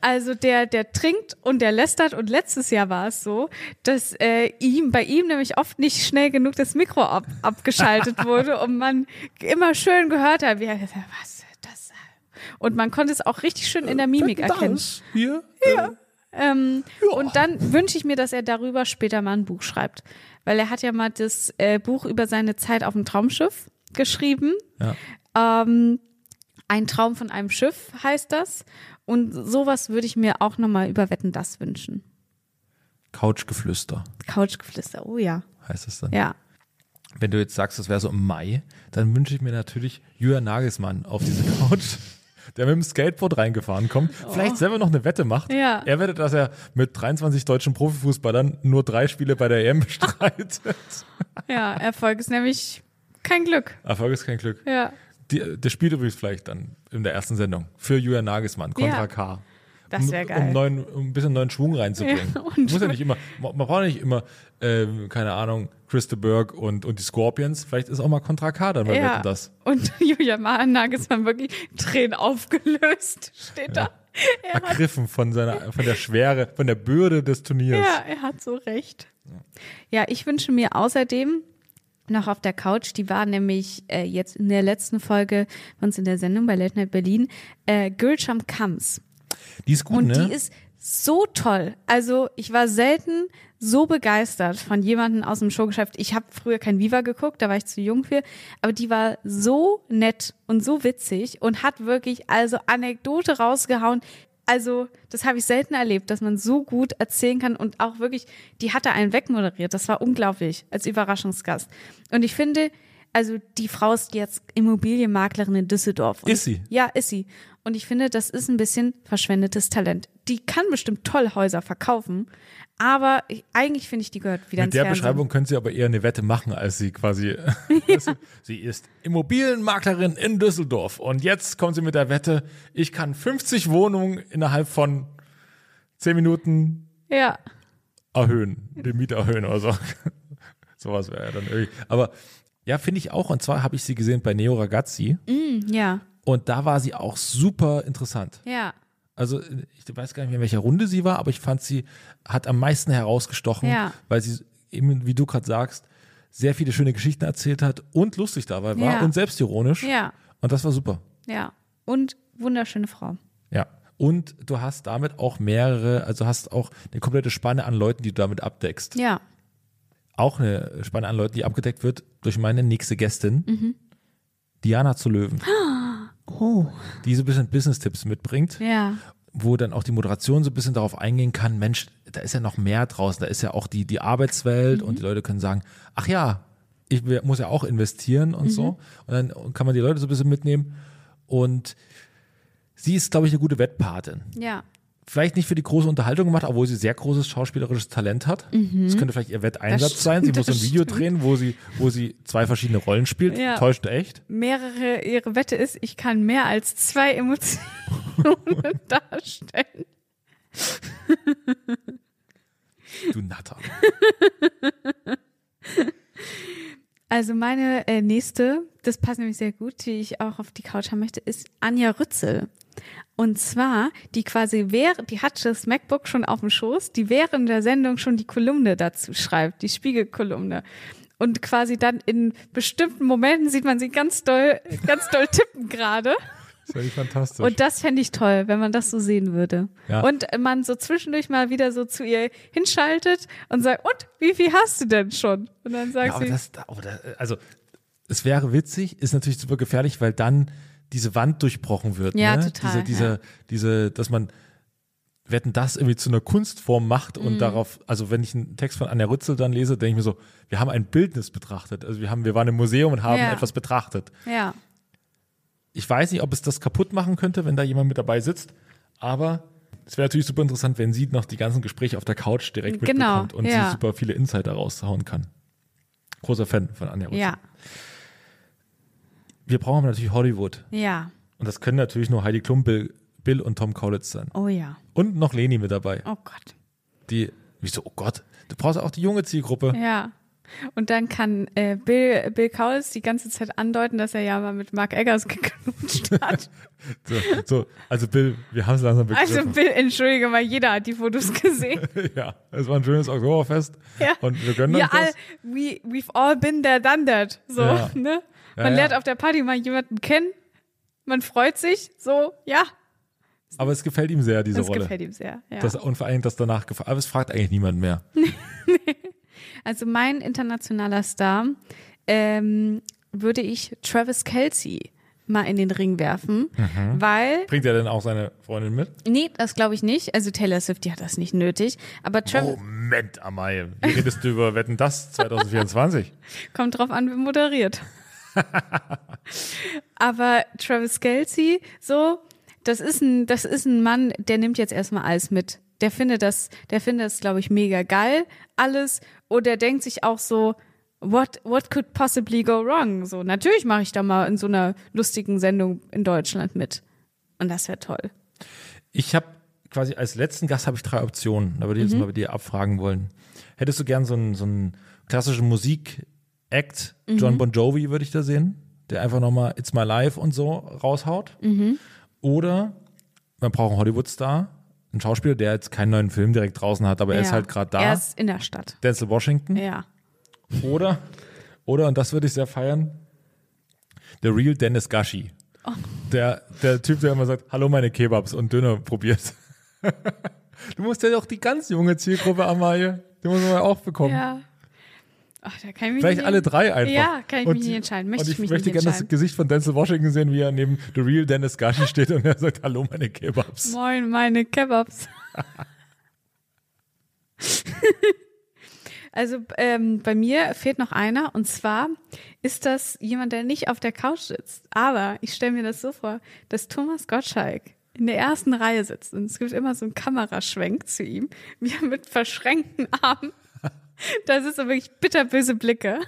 [SPEAKER 2] Also der, der trinkt und der lästert und letztes Jahr war es so, dass äh, ihm, bei ihm nämlich oft nicht schnell genug das Mikro ab, abgeschaltet wurde und man immer schön gehört hat, wie er gesagt hat, was das und man konnte es auch richtig schön in der Mimik erkennen.
[SPEAKER 3] Das hier?
[SPEAKER 2] Ja. Ähm, Und dann wünsche ich mir, dass er darüber später mal ein Buch schreibt. Weil er hat ja mal das äh, Buch über seine Zeit auf dem Traumschiff geschrieben.
[SPEAKER 3] Ja.
[SPEAKER 2] Ähm, ein Traum von einem Schiff heißt das. Und sowas würde ich mir auch nochmal über Wetten das wünschen.
[SPEAKER 3] Couchgeflüster
[SPEAKER 2] Couchgeflüster, oh ja.
[SPEAKER 3] heißt es dann.
[SPEAKER 2] Ja.
[SPEAKER 3] Wenn du jetzt sagst, das wäre so im Mai, dann wünsche ich mir natürlich Jürgen Nagelsmann auf diese Couch, der mit dem Skateboard reingefahren kommt, vielleicht selber noch eine Wette macht.
[SPEAKER 2] Oh. Ja.
[SPEAKER 3] Er wettet, dass er mit 23 deutschen Profifußballern nur drei Spiele bei der EM bestreitet.
[SPEAKER 2] Ja, Erfolg ist nämlich kein Glück.
[SPEAKER 3] Erfolg ist kein Glück.
[SPEAKER 2] Ja.
[SPEAKER 3] Die, der spielt übrigens vielleicht dann in der ersten Sendung für Julian Nagelsmann kontra
[SPEAKER 2] Ja.
[SPEAKER 3] K.
[SPEAKER 2] Das
[SPEAKER 3] Um-
[SPEAKER 2] wäre
[SPEAKER 3] Um,
[SPEAKER 2] geil.
[SPEAKER 3] neuen, um ein bisschen neuen Schwung reinzubringen.
[SPEAKER 2] Ja,
[SPEAKER 3] Muss ja nicht immer, man man braucht nicht immer, ähm, keine Ahnung, Christa Berg und, und die Scorpions. Vielleicht ist auch mal Contra K dann bei
[SPEAKER 2] ja.
[SPEAKER 3] Wetten das.
[SPEAKER 2] Und Julia Nagelsmann wirklich Tränen aufgelöst, steht da. Er hat,
[SPEAKER 3] Ergriffen von seiner, von der Schwere, von der Bürde des Turniers.
[SPEAKER 2] ja, er hat so recht. Ja, ich wünsche mir außerdem noch auf der Couch, die war nämlich äh, jetzt in der letzten Folge bei uns in der Sendung bei Late Night Berlin, äh, Gülscham Kams.
[SPEAKER 3] Die ist gut,
[SPEAKER 2] Und
[SPEAKER 3] ne?
[SPEAKER 2] die ist so toll. Also ich war selten so begeistert von jemandem aus dem Showgeschäft. Ich habe früher kein Viva geguckt, da war ich zu jung für, aber die war so nett und so witzig und hat wirklich also Anekdote rausgehauen. Also das habe ich selten erlebt, dass man so gut erzählen kann und auch wirklich, die hatte einen wegmoderiert. Das war unglaublich als Überraschungsgast. Und ich finde, also die Frau ist jetzt Immobilienmaklerin in Düsseldorf. Und
[SPEAKER 3] Ist sie?
[SPEAKER 2] ja, ist sie. Und ich finde, das ist ein bisschen verschwendetes Talent. Die kann bestimmt toll Häuser verkaufen, aber ich, eigentlich finde ich, die gehört wieder
[SPEAKER 3] Mit
[SPEAKER 2] ins
[SPEAKER 3] der
[SPEAKER 2] Fernsehen.
[SPEAKER 3] Beschreibung können Sie aber eher eine Wette machen, als sie quasi. Du, sie ist Immobilienmaklerin in Düsseldorf. Und jetzt kommt sie mit der Wette, ich kann 50 Wohnungen innerhalb von 10 Minuten
[SPEAKER 2] Ja,
[SPEAKER 3] erhöhen, die Miete erhöhen oder so. Sowas wäre ja dann irgendwie. Aber ja, finde ich auch. Und zwar habe ich sie gesehen bei Neo Ragazzi.
[SPEAKER 2] ja,
[SPEAKER 3] Und da war sie auch super interessant.
[SPEAKER 2] ja,
[SPEAKER 3] Also ich weiß gar nicht mehr, in welcher Runde sie war, aber ich fand sie hat am meisten herausgestochen,
[SPEAKER 2] Ja.
[SPEAKER 3] weil sie eben, wie du gerade sagst, sehr viele schöne Geschichten erzählt hat und lustig dabei war
[SPEAKER 2] Ja.
[SPEAKER 3] und selbstironisch.
[SPEAKER 2] ja,
[SPEAKER 3] Und das war super.
[SPEAKER 2] ja. Und wunderschöne Frau.
[SPEAKER 3] Ja. Und du hast damit auch mehrere, also hast auch eine komplette Spanne an Leuten, die du damit abdeckst.
[SPEAKER 2] Ja,
[SPEAKER 3] Auch eine Spanne an Leuten, die abgedeckt wird durch meine nächste Gästin,
[SPEAKER 2] Mhm.
[SPEAKER 3] Diana zu Löwen.
[SPEAKER 2] oh,
[SPEAKER 3] Die so ein bisschen Business-Tipps mitbringt.
[SPEAKER 2] ja,
[SPEAKER 3] wo dann auch die Moderation so ein bisschen darauf eingehen kann, Mensch, da ist ja noch mehr draußen, da ist ja auch die, die Arbeitswelt und die Leute können sagen, ach ja, ich muss ja auch investieren und so. Und dann kann man die Leute so ein bisschen mitnehmen. Und sie ist, glaube ich, eine gute Wettpatin.
[SPEAKER 2] ja,
[SPEAKER 3] Vielleicht nicht für die große Unterhaltung gemacht, obwohl sie sehr großes schauspielerisches Talent hat. Das könnte vielleicht ihr Wetteinsatz
[SPEAKER 2] Das
[SPEAKER 3] sein. Sie
[SPEAKER 2] stimmt,
[SPEAKER 3] muss ein Video
[SPEAKER 2] stimmt.
[SPEAKER 3] drehen, wo sie, wo sie zwei verschiedene Rollen spielt.
[SPEAKER 2] Ja.
[SPEAKER 3] Täuscht echt.
[SPEAKER 2] mehrere, ihre Wette ist, ich kann mehr als zwei Emotionen darstellen.
[SPEAKER 3] Du Natter.
[SPEAKER 2] Also meine äh, nächste, das passt nämlich sehr gut, die ich auch auf die Couch haben möchte, ist Anja Rützel. Und zwar, die quasi während, die hat das MacBook schon auf dem Schoß, die während der Sendung schon die Kolumne dazu schreibt, die Spiegelkolumne. Und quasi dann in bestimmten Momenten sieht man sie ganz doll, ganz doll tippen gerade.
[SPEAKER 3] Das wäre fantastisch.
[SPEAKER 2] Und das fände ich toll, wenn man das so sehen würde.
[SPEAKER 3] Ja.
[SPEAKER 2] Und man so zwischendurch mal wieder so zu ihr hinschaltet und sagt, und wie viel hast du denn schon? Und dann sagt
[SPEAKER 3] Ja, aber
[SPEAKER 2] sie,
[SPEAKER 3] das, aber das, also es wäre witzig, ist natürlich super gefährlich, weil dann diese Wand durchbrochen wird.
[SPEAKER 2] Ja,
[SPEAKER 3] ne?
[SPEAKER 2] total,
[SPEAKER 3] Diese, diese,
[SPEAKER 2] ja.
[SPEAKER 3] diese, dass man Wetten das irgendwie zu einer Kunstform macht und
[SPEAKER 2] Mhm.
[SPEAKER 3] darauf, also wenn ich einen Text von Anja Rützel dann lese, denke ich mir so, wir haben ein Bildnis betrachtet. Also wir haben, wir waren im Museum und haben
[SPEAKER 2] Ja.
[SPEAKER 3] etwas betrachtet.
[SPEAKER 2] ja,
[SPEAKER 3] Ich weiß nicht, ob es das kaputt machen könnte, wenn da jemand mit dabei sitzt, aber es wäre natürlich super interessant, wenn sie noch die ganzen Gespräche auf der Couch direkt
[SPEAKER 2] Genau,
[SPEAKER 3] mitbekommt und
[SPEAKER 2] ja.
[SPEAKER 3] sie super viele Insider raushauen kann. Großer Fan von Anja Rützel.
[SPEAKER 2] ja,
[SPEAKER 3] Wir brauchen natürlich Hollywood.
[SPEAKER 2] ja,
[SPEAKER 3] Und das können natürlich nur Heidi Klum, Bill, Bill und Tom Kaulitz sein.
[SPEAKER 2] oh ja,
[SPEAKER 3] Und noch Leni mit dabei.
[SPEAKER 2] oh Gott,
[SPEAKER 3] Die, wieso, oh Gott, du brauchst auch die junge Zielgruppe.
[SPEAKER 2] ja. Und dann kann äh, Bill, Bill Kaulitz die ganze Zeit andeuten, dass er ja mal mit Mark Eggers geknutscht hat.
[SPEAKER 3] So, so, also Bill, wir haben es langsam begriffen.
[SPEAKER 2] Also Bill, entschuldige mal, jeder hat die Fotos gesehen.
[SPEAKER 3] ja, es war ein schönes Oktoberfest.
[SPEAKER 2] Ja.
[SPEAKER 3] Und wir gönnen
[SPEAKER 2] Wir
[SPEAKER 3] uns das.
[SPEAKER 2] all, we, we've all been there, done that. So,
[SPEAKER 3] Ja.
[SPEAKER 2] ne? Man
[SPEAKER 3] ja.
[SPEAKER 2] lernt auf der Party mal jemanden kennen. Man freut sich, so, ja,
[SPEAKER 3] Aber es gefällt ihm sehr, diese
[SPEAKER 2] das
[SPEAKER 3] Rolle.
[SPEAKER 2] gefällt ihm sehr. Ja.
[SPEAKER 3] Das, und vor allem das danach gefällt. Aber es fragt eigentlich niemand mehr.
[SPEAKER 2] Also mein internationaler Star ähm, würde ich Travis Kelsey mal in den Ring werfen, weil
[SPEAKER 3] Bringt er denn auch seine Freundin mit?
[SPEAKER 2] nee, das glaube ich nicht. Also Taylor Swift, die hat das nicht nötig, aber Travis
[SPEAKER 3] Moment, Amaye. Wie redest du über Wetten das 2024?
[SPEAKER 2] kommt drauf an, wer moderiert. aber Travis Kelsey, so, das ist ein, das ist ein Mann, der nimmt jetzt erstmal alles mit. Der findet das, der findet das, glaube ich, mega geil, alles. Und der denkt sich auch so, what, what could possibly go wrong? So, natürlich mache ich da mal in so einer lustigen Sendung in Deutschland mit. Und das wäre toll.
[SPEAKER 3] Ich habe quasi als letzten Gast habe ich drei Optionen. Da würde ich jetzt mal bei dir abfragen wollen. Hättest du gern so einen, so einen klassischen Musik-Act, John Bon Jovi würde ich da sehen, der einfach nochmal It's My Life und so raushaut? Oder man braucht einen Hollywood-Star, einen Schauspieler, der jetzt keinen neuen Film direkt draußen hat, aber er ist
[SPEAKER 2] Ja.
[SPEAKER 3] halt gerade
[SPEAKER 2] Er
[SPEAKER 3] da.
[SPEAKER 2] ist in der Stadt.
[SPEAKER 3] Denzel Washington.
[SPEAKER 2] Ja.
[SPEAKER 3] Oder, oder, und das würde ich sehr feiern, der Real Dennis Gashi.
[SPEAKER 2] Oh.
[SPEAKER 3] Der, der Typ, der immer sagt, hallo meine Kebabs und Döner probiert. du musst ja doch die ganz junge Zielgruppe, Amalie, die muss man ja auch bekommen.
[SPEAKER 2] Ja. Ach, da kann ich mich
[SPEAKER 3] Vielleicht
[SPEAKER 2] nicht
[SPEAKER 3] alle drei einfach.
[SPEAKER 2] Ja, kann ich mich nicht entscheiden. Möchte
[SPEAKER 3] und
[SPEAKER 2] ich mich
[SPEAKER 3] möchte gerne das. Gesicht von Denzel Washington sehen, wie er neben The Real Dennis Gashi steht und er sagt, hallo meine Kebabs.
[SPEAKER 2] Moin, meine Kebabs. also ähm, bei mir fehlt noch einer und zwar ist das jemand, der nicht auf der Couch sitzt. Aber ich stelle mir das so vor, dass Thomas Gottschalk in der ersten Reihe sitzt und es gibt immer so einen Kameraschwenk zu ihm, wie er mit verschränkten Armen, da sitzt er wirklich bitterböse Blicke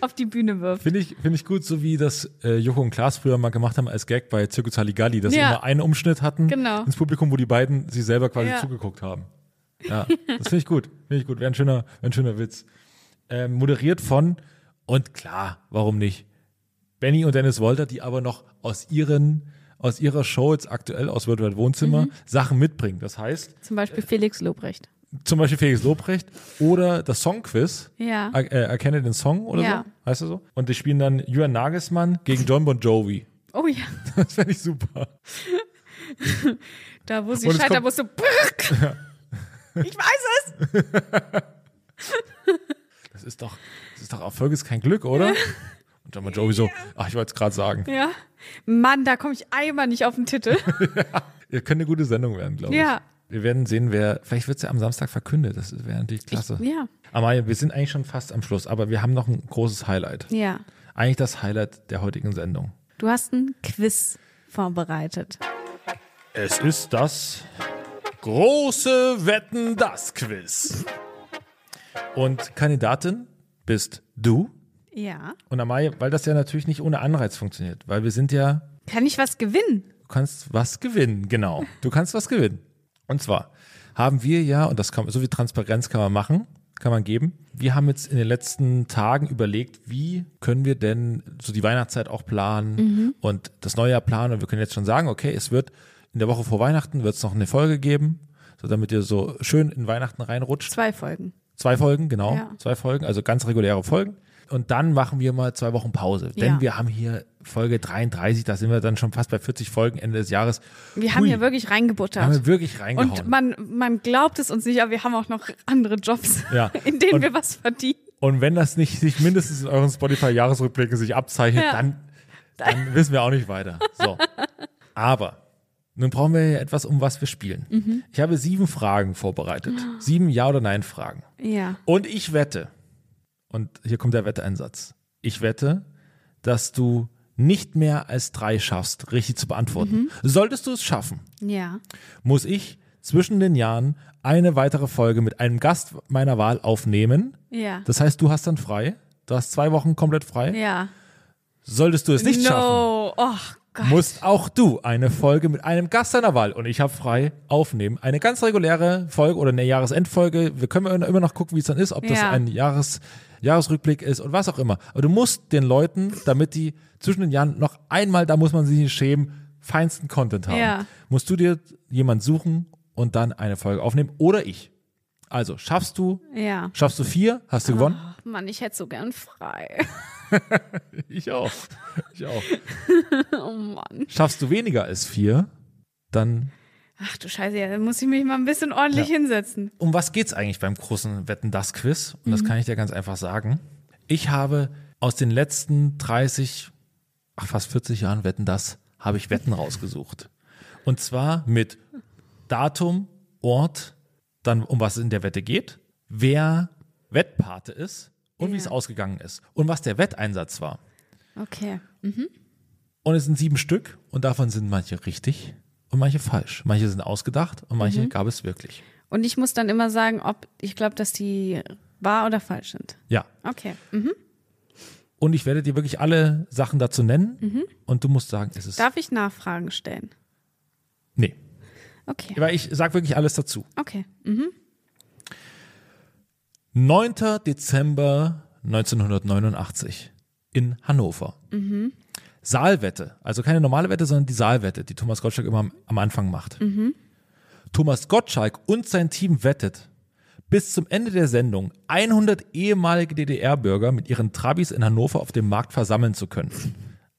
[SPEAKER 2] auf die Bühne wirft.
[SPEAKER 3] Finde ich, finde ich gut, so wie das äh, Joko und Klaas früher mal gemacht haben als Gag bei Zirkus Halligalli, dass sie
[SPEAKER 2] Ja.
[SPEAKER 3] immer einen Umschnitt hatten
[SPEAKER 2] Genau.
[SPEAKER 3] ins Publikum, wo die beiden sich selber quasi
[SPEAKER 2] Ja.
[SPEAKER 3] zugeguckt haben. Ja, das finde ich gut. Finde ich gut. Wäre ein schöner, wär ein schöner Witz. Ähm, moderiert von, und klar, warum nicht? Benny und Dennis Wolter, die aber noch aus ihren, aus ihrer Show jetzt aktuell aus Worldwide Wohnzimmer
[SPEAKER 2] Mhm.
[SPEAKER 3] Sachen mitbringen. Das heißt,
[SPEAKER 2] Zum Beispiel Felix Lobrecht.
[SPEAKER 3] Zum Beispiel Felix Lobrecht oder das Songquiz.
[SPEAKER 2] Ja.
[SPEAKER 3] Er, äh, erkenne den Song oder
[SPEAKER 2] Ja.
[SPEAKER 3] so, heißt du so? Und die spielen dann Jürgen Nagelsmann gegen John Bon Jovi.
[SPEAKER 2] Oh ja,
[SPEAKER 3] Das fände ich super.
[SPEAKER 2] da wo sie scheitert,
[SPEAKER 3] kommt-
[SPEAKER 2] wo es so brrrk. Ich weiß es.
[SPEAKER 3] Das ist doch, das ist doch Erfolg ist kein Glück, oder? Und John Bon Jovi so, ach, ich wollte es gerade sagen.
[SPEAKER 2] Ja. Mann, da komme ich einmal nicht auf den Titel.
[SPEAKER 3] Ihr könnt eine gute Sendung werden, glaube ich.
[SPEAKER 2] Ja.
[SPEAKER 3] Wir werden sehen, wer, vielleicht wird es ja am Samstag verkündet. Das wäre natürlich klasse.
[SPEAKER 2] Ja.
[SPEAKER 3] Amalia, wir sind eigentlich schon fast am Schluss, aber wir haben noch ein großes Highlight.
[SPEAKER 2] Ja.
[SPEAKER 3] Eigentlich das Highlight der heutigen Sendung.
[SPEAKER 2] Du hast ein Quiz vorbereitet.
[SPEAKER 3] Es ist das große Wetten das Quiz. Und Kandidatin bist du
[SPEAKER 2] Ja.
[SPEAKER 3] und Amalia, weil das ja natürlich nicht ohne Anreiz funktioniert, weil wir sind ja,
[SPEAKER 2] Kann ich was gewinnen?
[SPEAKER 3] du kannst was gewinnen, genau. Du kannst was gewinnen. Und zwar haben wir ja, und das kann, so viel Transparenz kann man machen, kann man geben. Wir haben jetzt in den letzten Tagen überlegt, wie können wir denn so die Weihnachtszeit auch planen und das Neujahr planen. Und wir können jetzt schon sagen, okay, es wird in der Woche vor Weihnachten wird es noch eine Folge geben, so damit ihr so schön in Weihnachten reinrutscht.
[SPEAKER 2] Zwei Folgen.
[SPEAKER 3] Zwei Folgen, genau.
[SPEAKER 2] Ja.
[SPEAKER 3] Zwei Folgen, also ganz reguläre Folgen. Und dann machen wir mal zwei Wochen Pause. Denn
[SPEAKER 2] Ja.
[SPEAKER 3] wir haben hier Folge 33, da sind wir dann schon fast bei 40 Folgen Ende des Jahres.
[SPEAKER 2] Wir haben
[SPEAKER 3] Hui.
[SPEAKER 2] hier wirklich
[SPEAKER 3] Da haben
[SPEAKER 2] reingebuttert.
[SPEAKER 3] wir wirklich reingehauen.
[SPEAKER 2] Und man, man glaubt es uns nicht, aber wir haben auch noch andere Jobs,
[SPEAKER 3] Ja.
[SPEAKER 2] in denen
[SPEAKER 3] Und-
[SPEAKER 2] wir was verdienen.
[SPEAKER 3] Und wenn das nicht sich mindestens in euren Spotify-Jahresrückblicken sich abzeichnet,
[SPEAKER 2] Ja.
[SPEAKER 3] dann, dann wissen wir auch nicht weiter. So. Aber nun brauchen wir ja etwas, um was wir spielen.
[SPEAKER 2] Mhm.
[SPEAKER 3] Ich habe sieben Fragen vorbereitet. Sieben Ja- oder Nein-Fragen.
[SPEAKER 2] Ja.
[SPEAKER 3] Und ich wette, und hier kommt der Wetteinsatz, ich wette, dass du nicht mehr als drei schaffst, richtig zu beantworten.
[SPEAKER 2] Mhm.
[SPEAKER 3] Solltest du es schaffen,
[SPEAKER 2] Ja.
[SPEAKER 3] muss ich zwischen den Jahren eine weitere Folge mit einem Gast meiner Wahl aufnehmen.
[SPEAKER 2] Ja.
[SPEAKER 3] Das heißt, du hast dann frei. Du hast zwei Wochen komplett frei.
[SPEAKER 2] Ja.
[SPEAKER 3] Solltest du es nicht schaffen,
[SPEAKER 2] no. Oh Gott.
[SPEAKER 3] musst auch du eine Folge mit einem Gast deiner Wahl und ich habe frei aufnehmen. Eine ganz reguläre Folge oder eine Jahresendfolge. Wir können immer- noch gucken, wie es dann ist, ob das
[SPEAKER 2] Ja.
[SPEAKER 3] ein Jahres, Jahresrückblick ist und was auch immer. Aber du musst den Leuten, damit die zwischen den Jahren noch einmal, da muss man sich nicht schämen, feinsten Content haben.
[SPEAKER 2] Ja.
[SPEAKER 3] Musst du dir jemand suchen und dann eine Folge aufnehmen oder ich. Also, schaffst du,
[SPEAKER 2] Ja.
[SPEAKER 3] schaffst du vier, hast du gewonnen?
[SPEAKER 2] Ach, Mann, ich hätte so gern frei.
[SPEAKER 3] Ich auch. Ich auch.
[SPEAKER 2] Oh Mann.
[SPEAKER 3] Schaffst du weniger als vier, dann
[SPEAKER 2] Ach du Scheiße, ja, da muss ich mich mal ein bisschen ordentlich hinsetzen.
[SPEAKER 3] um was geht's eigentlich beim großen Wetten das Quiz? Und das kann ich dir ganz einfach sagen. Ich habe aus den letzten 30 ach, fast 40 Jahren Wetten das, habe ich Wetten rausgesucht. Und zwar mit Datum, Ort, dann um was es in der Wette geht, wer Wettpate ist und wie es ausgegangen ist und was der Wetteinsatz war.
[SPEAKER 2] Okay.
[SPEAKER 3] Und es sind sieben Stück und davon sind manche richtig und manche falsch. Manche sind ausgedacht und manche gab es wirklich.
[SPEAKER 2] Und ich muss dann immer sagen, ob ich glaube, dass die wahr oder falsch sind.
[SPEAKER 3] Ja.
[SPEAKER 2] Okay. Mhm.
[SPEAKER 3] Und ich werde dir wirklich alle Sachen dazu nennen und du musst sagen, es ist.
[SPEAKER 2] Darf ich Nachfragen stellen?
[SPEAKER 3] Nee.
[SPEAKER 2] Okay.
[SPEAKER 3] Aber ich sag wirklich alles dazu.
[SPEAKER 2] Okay.
[SPEAKER 3] 9. Dezember 1989 in Hannover. Saalwette, also keine normale Wette, sondern die Saalwette, die Thomas Gottschalk immer am, am Anfang macht. Thomas Gottschalk und sein Team wettet, bis zum Ende der Sendung 100 ehemalige DDR-Bürger mit ihren Trabis in Hannover auf dem Markt versammeln zu können.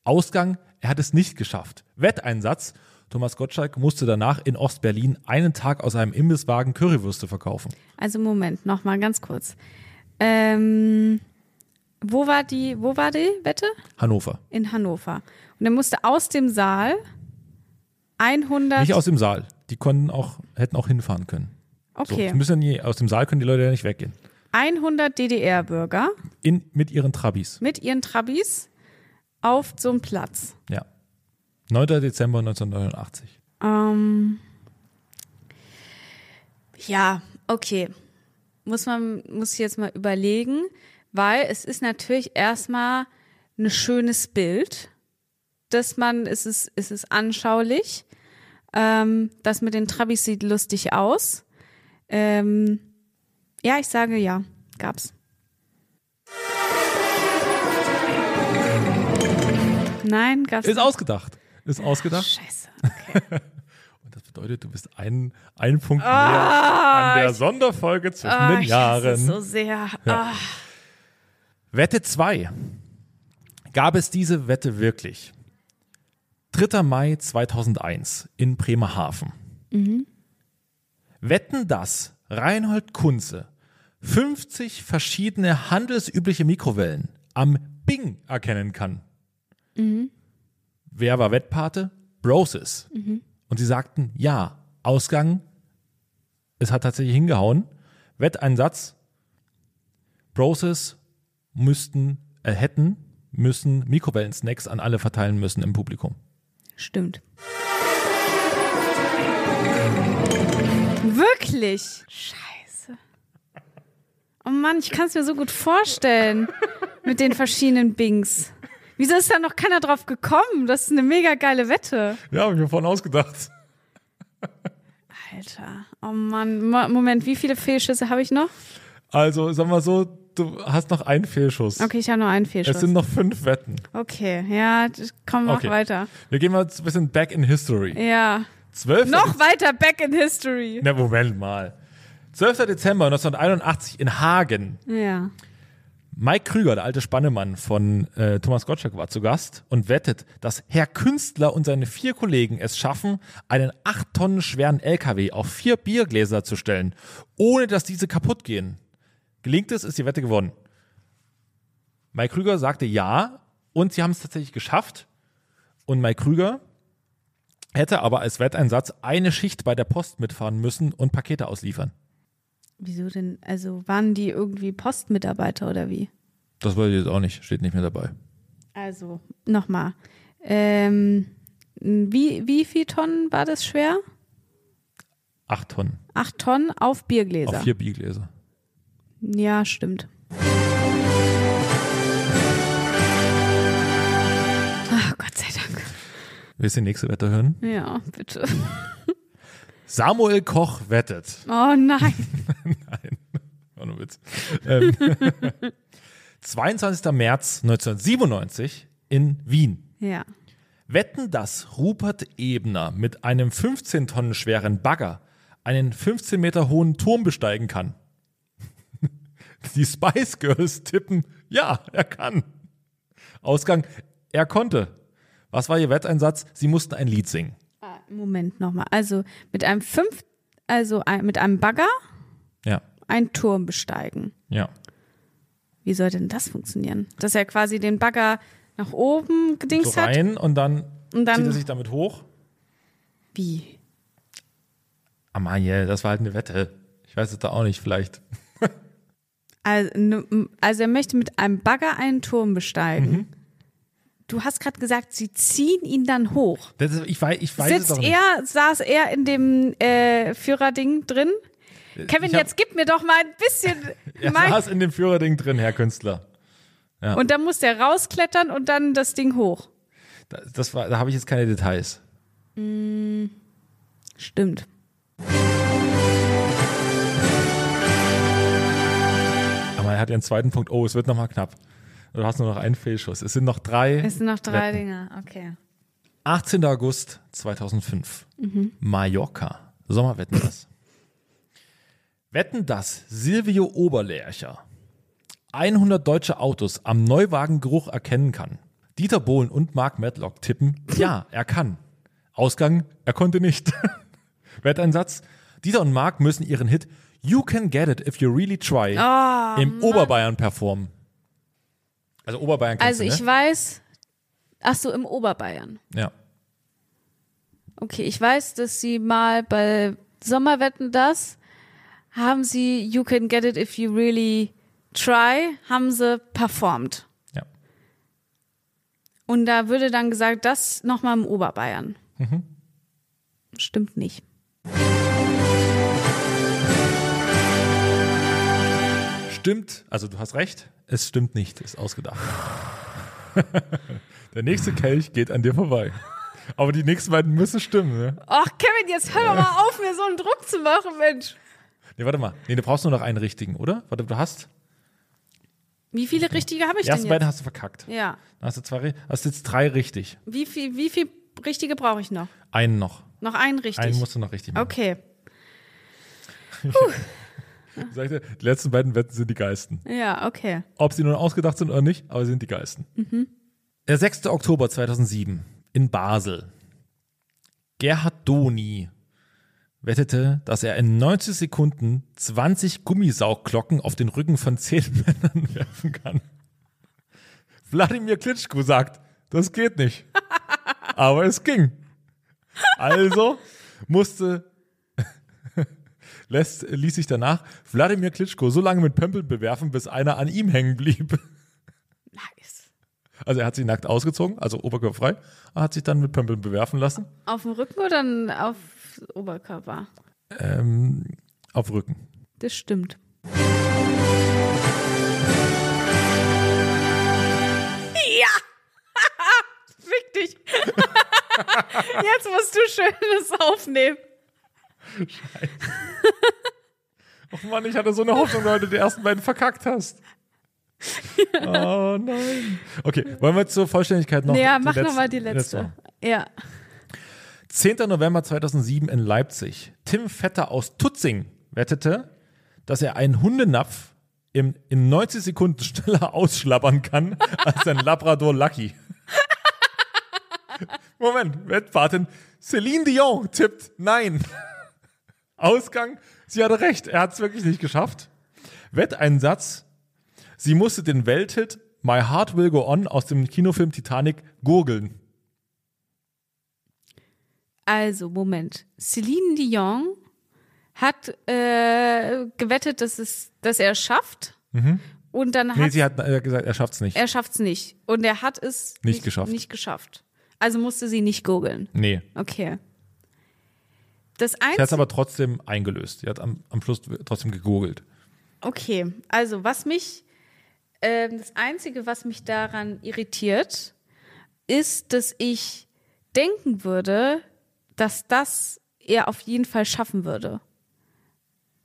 [SPEAKER 3] Ausgang, er hat es nicht geschafft. Wetteinsatz, Thomas Gottschalk musste danach in Ostberlin einen Tag aus einem Imbisswagen Currywürste verkaufen.
[SPEAKER 2] Also Moment, noch mal ganz kurz. Ähm, wo war die, wo war die Wette?
[SPEAKER 3] Hannover.
[SPEAKER 2] In Hannover. Und er musste aus dem Saal 100.
[SPEAKER 3] Nicht aus dem Saal. Die konnten auch, hätten auch hinfahren können. So,
[SPEAKER 2] okay.
[SPEAKER 3] die müssen ja nie, aus dem Saal können die Leute ja nicht weggehen.
[SPEAKER 2] 100 DDR-Bürger
[SPEAKER 3] mit ihren Trabis.
[SPEAKER 2] mit ihren Trabis auf so einem Platz.
[SPEAKER 3] Ja. 9. Dezember 1989.
[SPEAKER 2] Ähm, ja, okay. Muss man, muss ich jetzt mal überlegen, weil es ist natürlich erstmal ein schönes Bild, dass man, es ist, es ist anschaulich. Ähm, das mit den Trabis sieht lustig aus. Ähm, ja, ich sage ja, gab's. Nein, gab's
[SPEAKER 3] Ist
[SPEAKER 2] nicht.
[SPEAKER 3] ausgedacht. Ist ausgedacht.
[SPEAKER 2] Scheiße. Okay.
[SPEAKER 3] Und das bedeutet, du bist einen, einen Punkt mehr an der Sonderfolge zwischen
[SPEAKER 2] Ah,
[SPEAKER 3] den
[SPEAKER 2] ich
[SPEAKER 3] Jahren.
[SPEAKER 2] so sehr. Ah.
[SPEAKER 3] Wette 2. Gab es diese Wette wirklich? 3. Mai 2001 in Bremerhaven. Wetten, dass Reinhold Kunze 50 verschiedene handelsübliche Mikrowellen am Bing erkennen kann. Wer war Wettpate? Broses. Und sie sagten, ja, Ausgang, es hat tatsächlich hingehauen. Wetteinsatz, Broses müssten, äh, hätten, müssen Mikrowellen-Snacks an alle verteilen müssen im Publikum.
[SPEAKER 2] Stimmt. Wirklich? Scheiße. Oh Mann, ich kann es mir so gut vorstellen mit den verschiedenen Bings. Wieso ist da noch keiner drauf gekommen? Das ist eine mega geile Wette.
[SPEAKER 3] Ja, habe ich mir vorhin ausgedacht.
[SPEAKER 2] Alter. Oh Mann. Mo Moment, wie viele Fehlschüsse habe ich noch?
[SPEAKER 3] Also, sag mal so, du hast noch einen Fehlschuss.
[SPEAKER 2] Okay, ich habe nur einen Fehlschuss.
[SPEAKER 3] Es sind noch fünf Wetten.
[SPEAKER 2] okay, ja, komm, mach
[SPEAKER 3] Okay.
[SPEAKER 2] weiter.
[SPEAKER 3] Wir gehen mal ein bisschen back in history.
[SPEAKER 2] Ja.
[SPEAKER 3] 12.
[SPEAKER 2] Noch weiter back in history.
[SPEAKER 3] Na, Moment mal. 12. Dezember 1981 in Hagen.
[SPEAKER 2] Ja.
[SPEAKER 3] Mike Krüger, der alte Spannemann von äh, Thomas Gottschalk, war zu Gast und wettet, dass Herr Künstler und seine vier Kollegen es schaffen, einen acht Tonnen schweren LKW auf vier Biergläser zu stellen, ohne dass diese kaputt gehen. Gelingt es, ist die Wette gewonnen. Mike Krüger sagte ja und sie haben es tatsächlich geschafft. Und Mike Krüger hätte aber als Wetteinsatz eine Schicht bei der Post mitfahren müssen und Pakete ausliefern.
[SPEAKER 2] Wieso denn? Also waren die irgendwie Postmitarbeiter oder wie?
[SPEAKER 3] Das weiß ich jetzt auch nicht, steht nicht mehr dabei.
[SPEAKER 2] Also, nochmal. Ähm, wie, wie viel Tonnen war das schwer?
[SPEAKER 3] Acht Tonnen
[SPEAKER 2] Acht Tonnen auf Biergläser.
[SPEAKER 3] auf vier Biergläser.
[SPEAKER 2] Ja, stimmt. Ach, Gott sei Dank.
[SPEAKER 3] Willst du die nächste Wette hören?
[SPEAKER 2] Ja, bitte.
[SPEAKER 3] Samuel Koch wettet.
[SPEAKER 2] Oh nein.
[SPEAKER 3] War nur Witz. Ähm, 22. März 1997 in Wien.
[SPEAKER 2] Ja.
[SPEAKER 3] Wetten, dass Rupert Ebner mit einem 15 Tonnen schweren Bagger einen 15 Meter hohen Turm besteigen kann. Die Spice Girls tippen, ja, er kann. Ausgang, er konnte. Was war ihr Wetteinsatz? Sie mussten ein Lied singen.
[SPEAKER 2] Moment nochmal. Also mit einem fünf, also ein, mit einem Bagger
[SPEAKER 3] Ja,
[SPEAKER 2] einen Turm besteigen.
[SPEAKER 3] ja.
[SPEAKER 2] Wie soll denn das funktionieren? Dass er quasi den Bagger nach oben
[SPEAKER 3] so
[SPEAKER 2] gedingst hat.
[SPEAKER 3] rein und dann,
[SPEAKER 2] Und dann-
[SPEAKER 3] zieht er sich damit hoch.
[SPEAKER 2] Wie?
[SPEAKER 3] Amalie, das war halt eine Wette. Ich weiß es da auch nicht, vielleicht.
[SPEAKER 2] Also, also er möchte mit einem Bagger einen Turm besteigen.
[SPEAKER 3] Mhm.
[SPEAKER 2] Du hast gerade gesagt, sie ziehen ihn dann hoch.
[SPEAKER 3] Das ist, ich weiß, ich weiß
[SPEAKER 2] Sitzt er, saß er in dem äh, Führerding drin? Kevin,
[SPEAKER 3] ich hab-
[SPEAKER 2] jetzt gib mir doch mal ein bisschen.
[SPEAKER 3] Er
[SPEAKER 2] mein,
[SPEAKER 3] saß in dem Führerding drin, Herr Künstler.
[SPEAKER 2] und dann muss der rausklettern und dann das Ding hoch.
[SPEAKER 3] Da, das war, da habe ich jetzt keine Details.
[SPEAKER 2] Stimmt.
[SPEAKER 3] Aber er hat ja einen zweiten Punkt. Oh, es wird nochmal knapp. Du hast nur noch einen Fehlschuss. Es sind noch drei.
[SPEAKER 2] Es sind noch drei
[SPEAKER 3] Wetten.
[SPEAKER 2] Dinger. Okay.
[SPEAKER 3] 18. August 2005. Mallorca. Sommerwetten das. Wetten das Silvio Oberlercher 100 deutsche Autos am Neuwagengeruch erkennen kann. Dieter Bohlen und Mark Medlock tippen, ja, er kann. Ausgang, er konnte nicht. Wetteinsatz, Dieter und Mark müssen ihren Hit You Can Get It If You Really Try im Oberbayern performen. Also Oberbayern
[SPEAKER 2] Also
[SPEAKER 3] du,
[SPEAKER 2] ich
[SPEAKER 3] ne?
[SPEAKER 2] weiß, ach so, im Oberbayern.
[SPEAKER 3] Ja.
[SPEAKER 2] Okay, ich weiß, dass sie mal bei Sommerwetten das haben sie You Can Get It If You Really Try, haben sie performt.
[SPEAKER 3] Ja.
[SPEAKER 2] Und da würde dann gesagt, das nochmal im Oberbayern.
[SPEAKER 3] Mhm.
[SPEAKER 2] Stimmt nicht.
[SPEAKER 3] Stimmt, also du hast recht, es stimmt nicht, ist ausgedacht. Der nächste Kelch geht an dir vorbei. Aber die nächsten beiden müssen stimmen, ne?
[SPEAKER 2] Ach, Kevin, jetzt hör doch mal auf, mir so einen Druck zu machen, Mensch.
[SPEAKER 3] Nee, warte mal. Nee, du brauchst nur noch einen richtigen, oder? Warte, du hast.
[SPEAKER 2] Wie viele richtige habe ich
[SPEAKER 3] Die ersten
[SPEAKER 2] denn
[SPEAKER 3] beiden hast du verkackt.
[SPEAKER 2] Ja.
[SPEAKER 3] Dann hast du zwei, hast jetzt drei richtig.
[SPEAKER 2] Wie viel, wie viel richtige brauche ich noch?
[SPEAKER 3] Einen noch.
[SPEAKER 2] Noch einen richtig.
[SPEAKER 3] Einen musst du noch richtig machen.
[SPEAKER 2] okay.
[SPEAKER 3] Sag ich dir, die letzten beiden Wetten sind die geilsten.
[SPEAKER 2] Ja, okay.
[SPEAKER 3] Ob sie nun ausgedacht sind oder nicht, aber sie sind die geilsten. Der 6. Oktober 2007 in Basel. Gerhard Doni wettete, dass er in 90 Sekunden 20 Gummisaugglocken auf den Rücken von 10 Männern werfen kann. Wladimir Klitschko sagt, das geht nicht. Aber es ging. Also musste lässt, ließ sich danach Wladimir Klitschko so lange mit Pömpeln bewerfen, bis einer an ihm hängen blieb.
[SPEAKER 2] Nice.
[SPEAKER 3] Also er hat sich nackt ausgezogen, also oberkörperfrei, und hat sich dann mit Pömpeln bewerfen lassen.
[SPEAKER 2] Auf dem Rücken oder auf Oberkörper?
[SPEAKER 3] Ähm, auf Rücken.
[SPEAKER 2] Das stimmt. Ja! Fick dich. Jetzt musst du Schönes aufnehmen.
[SPEAKER 3] Och Mann, ich hatte so eine Hoffnung, weil du die ersten beiden verkackt hast. Oh nein. Okay, wollen wir zur Vollständigkeit noch
[SPEAKER 2] ja,
[SPEAKER 3] die
[SPEAKER 2] mach
[SPEAKER 3] letzte-
[SPEAKER 2] nochmal die letzte. Ja.
[SPEAKER 3] 10. November 2007 in Leipzig. Tim Vetter aus Tutzing wettete, dass er einen Hundenapf im, in 90 Sekunden schneller ausschlabbern kann als ein Labrador Lucky. Moment, Wettpatin Celine Dion tippt nein. Ausgang, sie hatte recht, er hat es wirklich nicht geschafft. Wetteinsatz, sie musste den Welthit My Heart Will Go On aus dem Kinofilm Titanic gurgeln.
[SPEAKER 2] Also, Moment. Celine Dion hat äh, gewettet, dass, es, dass er es schafft. Und dann hat
[SPEAKER 3] Nee, sie hat äh, gesagt, er schafft's nicht.
[SPEAKER 2] er schafft es nicht. Und er hat es
[SPEAKER 3] Nicht geschafft.
[SPEAKER 2] Nicht geschafft. Also musste sie nicht googeln.
[SPEAKER 3] Nee.
[SPEAKER 2] Okay. Das
[SPEAKER 3] Sie hat es aber trotzdem eingelöst. Sie hat am, am Schluss trotzdem gegoogelt.
[SPEAKER 2] Okay. Also, was mich. ähm, das Einzige, was mich daran irritiert, ist, dass ich denken würde, dass das er auf jeden Fall schaffen würde.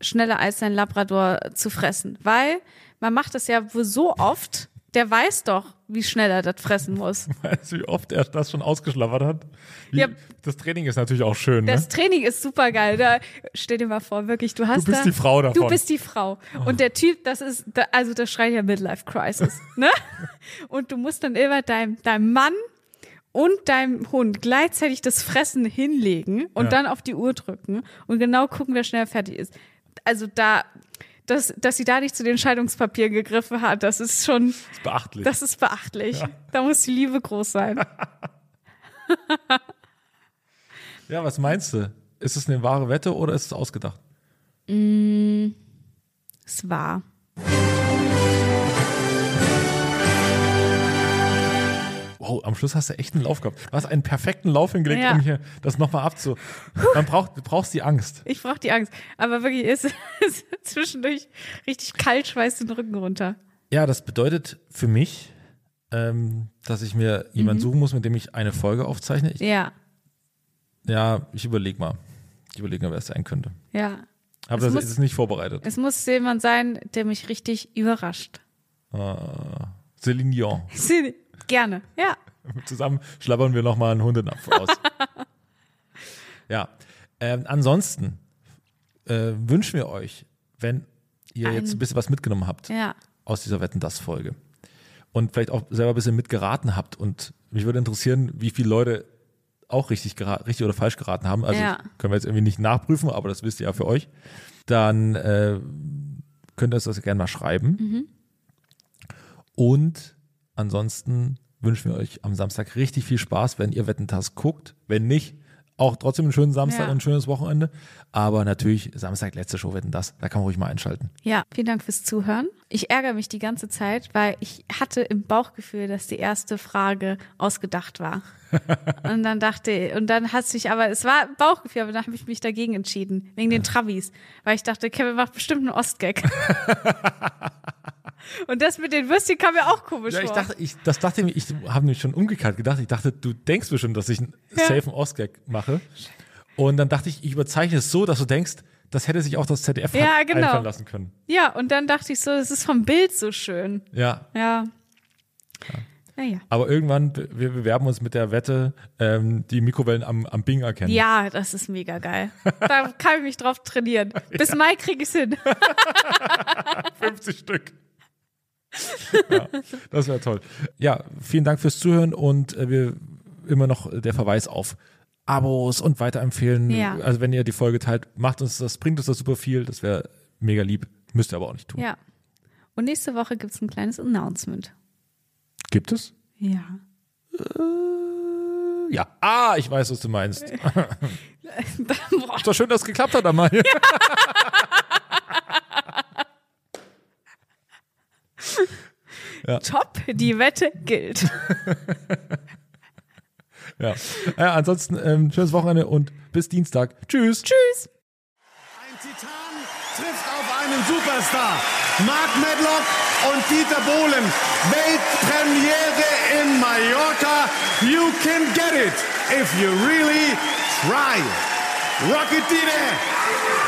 [SPEAKER 2] Schneller als sein Labrador zu fressen. Weil man macht das ja wohl so oft, der weiß doch, wie schnell er das fressen muss.
[SPEAKER 3] Weißt du, wie oft er das schon ausgeschlabbert hat? Wie,
[SPEAKER 2] Ja.
[SPEAKER 3] Das Training ist natürlich auch schön, ne?
[SPEAKER 2] Das Training ist super geil. Da, stell dir mal vor, wirklich, du hast
[SPEAKER 3] Du bist
[SPEAKER 2] da,
[SPEAKER 3] die Frau davon.
[SPEAKER 2] Du bist die Frau. Und der Typ, das ist, also das schreit ja Midlife Crisis, ne? Und du musst dann immer deinem, deinem Mann und deinem Hund gleichzeitig das Fressen hinlegen und
[SPEAKER 3] Ja.
[SPEAKER 2] dann auf die Uhr drücken und genau gucken, wer schneller fertig ist. Also da, dass, dass sie da nicht zu den Scheidungspapieren gegriffen hat, das ist schon,
[SPEAKER 3] Das ist beachtlich.
[SPEAKER 2] das ist beachtlich. Da muss die Liebe groß sein.
[SPEAKER 3] ja, was meinst du? Ist es eine wahre Wette oder ist es ausgedacht?
[SPEAKER 2] Es war.
[SPEAKER 3] Wow, am Schluss hast du echt einen Lauf gehabt. Du hast einen perfekten Lauf hingelegt,
[SPEAKER 2] Ja.
[SPEAKER 3] um hier das nochmal abzu. Man braucht, du brauchst die Angst.
[SPEAKER 2] Ich brauche die Angst. Aber wirklich, es ist zwischendurch richtig kalt, schweißt den Rücken runter.
[SPEAKER 3] Ja, das bedeutet für mich, ähm, dass ich mir jemanden suchen muss, mit dem ich eine Folge aufzeichne. Ich,
[SPEAKER 2] Ja,
[SPEAKER 3] ja, ich überlege mal. Ich überlege mal, wer es sein könnte.
[SPEAKER 2] ja.
[SPEAKER 3] Aber
[SPEAKER 2] Es
[SPEAKER 3] das
[SPEAKER 2] muss-
[SPEAKER 3] ist nicht vorbereitet.
[SPEAKER 2] Es muss jemand sein, der mich richtig überrascht.
[SPEAKER 3] Äh, Céline Dion.
[SPEAKER 2] Gerne, ja.
[SPEAKER 3] Zusammen schlabbern wir nochmal einen Hundenapf aus. ja. Ähm, ansonsten äh, wünschen wir euch, wenn ihr
[SPEAKER 2] Ein-
[SPEAKER 3] jetzt ein bisschen was mitgenommen habt
[SPEAKER 2] Ja.
[SPEAKER 3] aus dieser Wetten das Folge und vielleicht auch selber ein bisschen mitgeraten habt und mich würde interessieren, wie viele Leute auch richtig, richtig oder falsch geraten haben. Also
[SPEAKER 2] Ja.
[SPEAKER 3] können wir jetzt irgendwie nicht nachprüfen, aber das wisst ihr ja für euch. Dann äh, könnt ihr uns das gerne mal schreiben.
[SPEAKER 2] Mhm.
[SPEAKER 3] Und ansonsten wünschen wir euch am Samstag richtig viel Spaß, wenn ihr Wetten das guckt. Wenn nicht, auch trotzdem einen schönen Samstag
[SPEAKER 2] Ja.
[SPEAKER 3] und ein schönes Wochenende. Aber natürlich Samstag letzte Show Wetten das. Da kann man ruhig mal einschalten.
[SPEAKER 2] Ja, vielen Dank fürs Zuhören. Ich ärgere mich die ganze Zeit, weil ich hatte im Bauchgefühl, dass die erste Frage ausgedacht war. und dann dachte, und dann hat sich aber, es war Bauchgefühl, aber dann habe ich mich dagegen entschieden, wegen den Travis, weil ich dachte, Kevin macht bestimmt einen Ostgag. und das mit den Würstchen kam mir auch komisch
[SPEAKER 3] Ja, ich
[SPEAKER 2] vor.
[SPEAKER 3] dachte, ich, das dachte ich, ich habe nämlich schon umgekehrt gedacht. Ich dachte, du denkst bestimmt, dass ich einen
[SPEAKER 2] Ja.
[SPEAKER 3] safen Ostgag mache. Und dann dachte ich, ich überzeichne es so, dass du denkst, das hätte sich auch das ZDF
[SPEAKER 2] Ja, genau.
[SPEAKER 3] einfallen lassen können.
[SPEAKER 2] ja, und dann dachte ich so, es ist vom Bild so schön.
[SPEAKER 3] Ja,
[SPEAKER 2] Ja. Ja, ja.
[SPEAKER 3] aber irgendwann, wir bewerben uns mit der Wette, ähm, die Mikrowellen am, am Bing erkennen.
[SPEAKER 2] Ja, das ist mega geil. Da kann ich mich drauf trainieren. Bis Mai kriege ich es hin.
[SPEAKER 3] 50 Stück. Ja, das wäre toll. Ja, vielen Dank fürs Zuhören und äh, wir immer noch der Verweis auf Abos und weiterempfehlen.
[SPEAKER 2] Ja.
[SPEAKER 3] Also wenn ihr die Folge teilt, macht uns das, bringt uns das super viel. Das wäre mega lieb. Müsst ihr aber auch nicht tun.
[SPEAKER 2] Ja. Und nächste Woche gibt es ein kleines Announcement.
[SPEAKER 3] Gibt es?
[SPEAKER 2] Ja.
[SPEAKER 3] Ja. Ah, ich weiß, was du meinst.
[SPEAKER 2] Boah,
[SPEAKER 3] Ist doch schön, dass es geklappt hat, einmal.
[SPEAKER 2] top, die Wette gilt.
[SPEAKER 3] ja. ja. Ansonsten ähm, schönes Wochenende und bis Dienstag. Tschüss.
[SPEAKER 2] Tschüss.
[SPEAKER 6] Ein Titan trifft auf einen Superstar. Mark Medlock und Dieter Bohlen. Weltpremiere in Mallorca. You can get it if you really try. Rocket Dieter!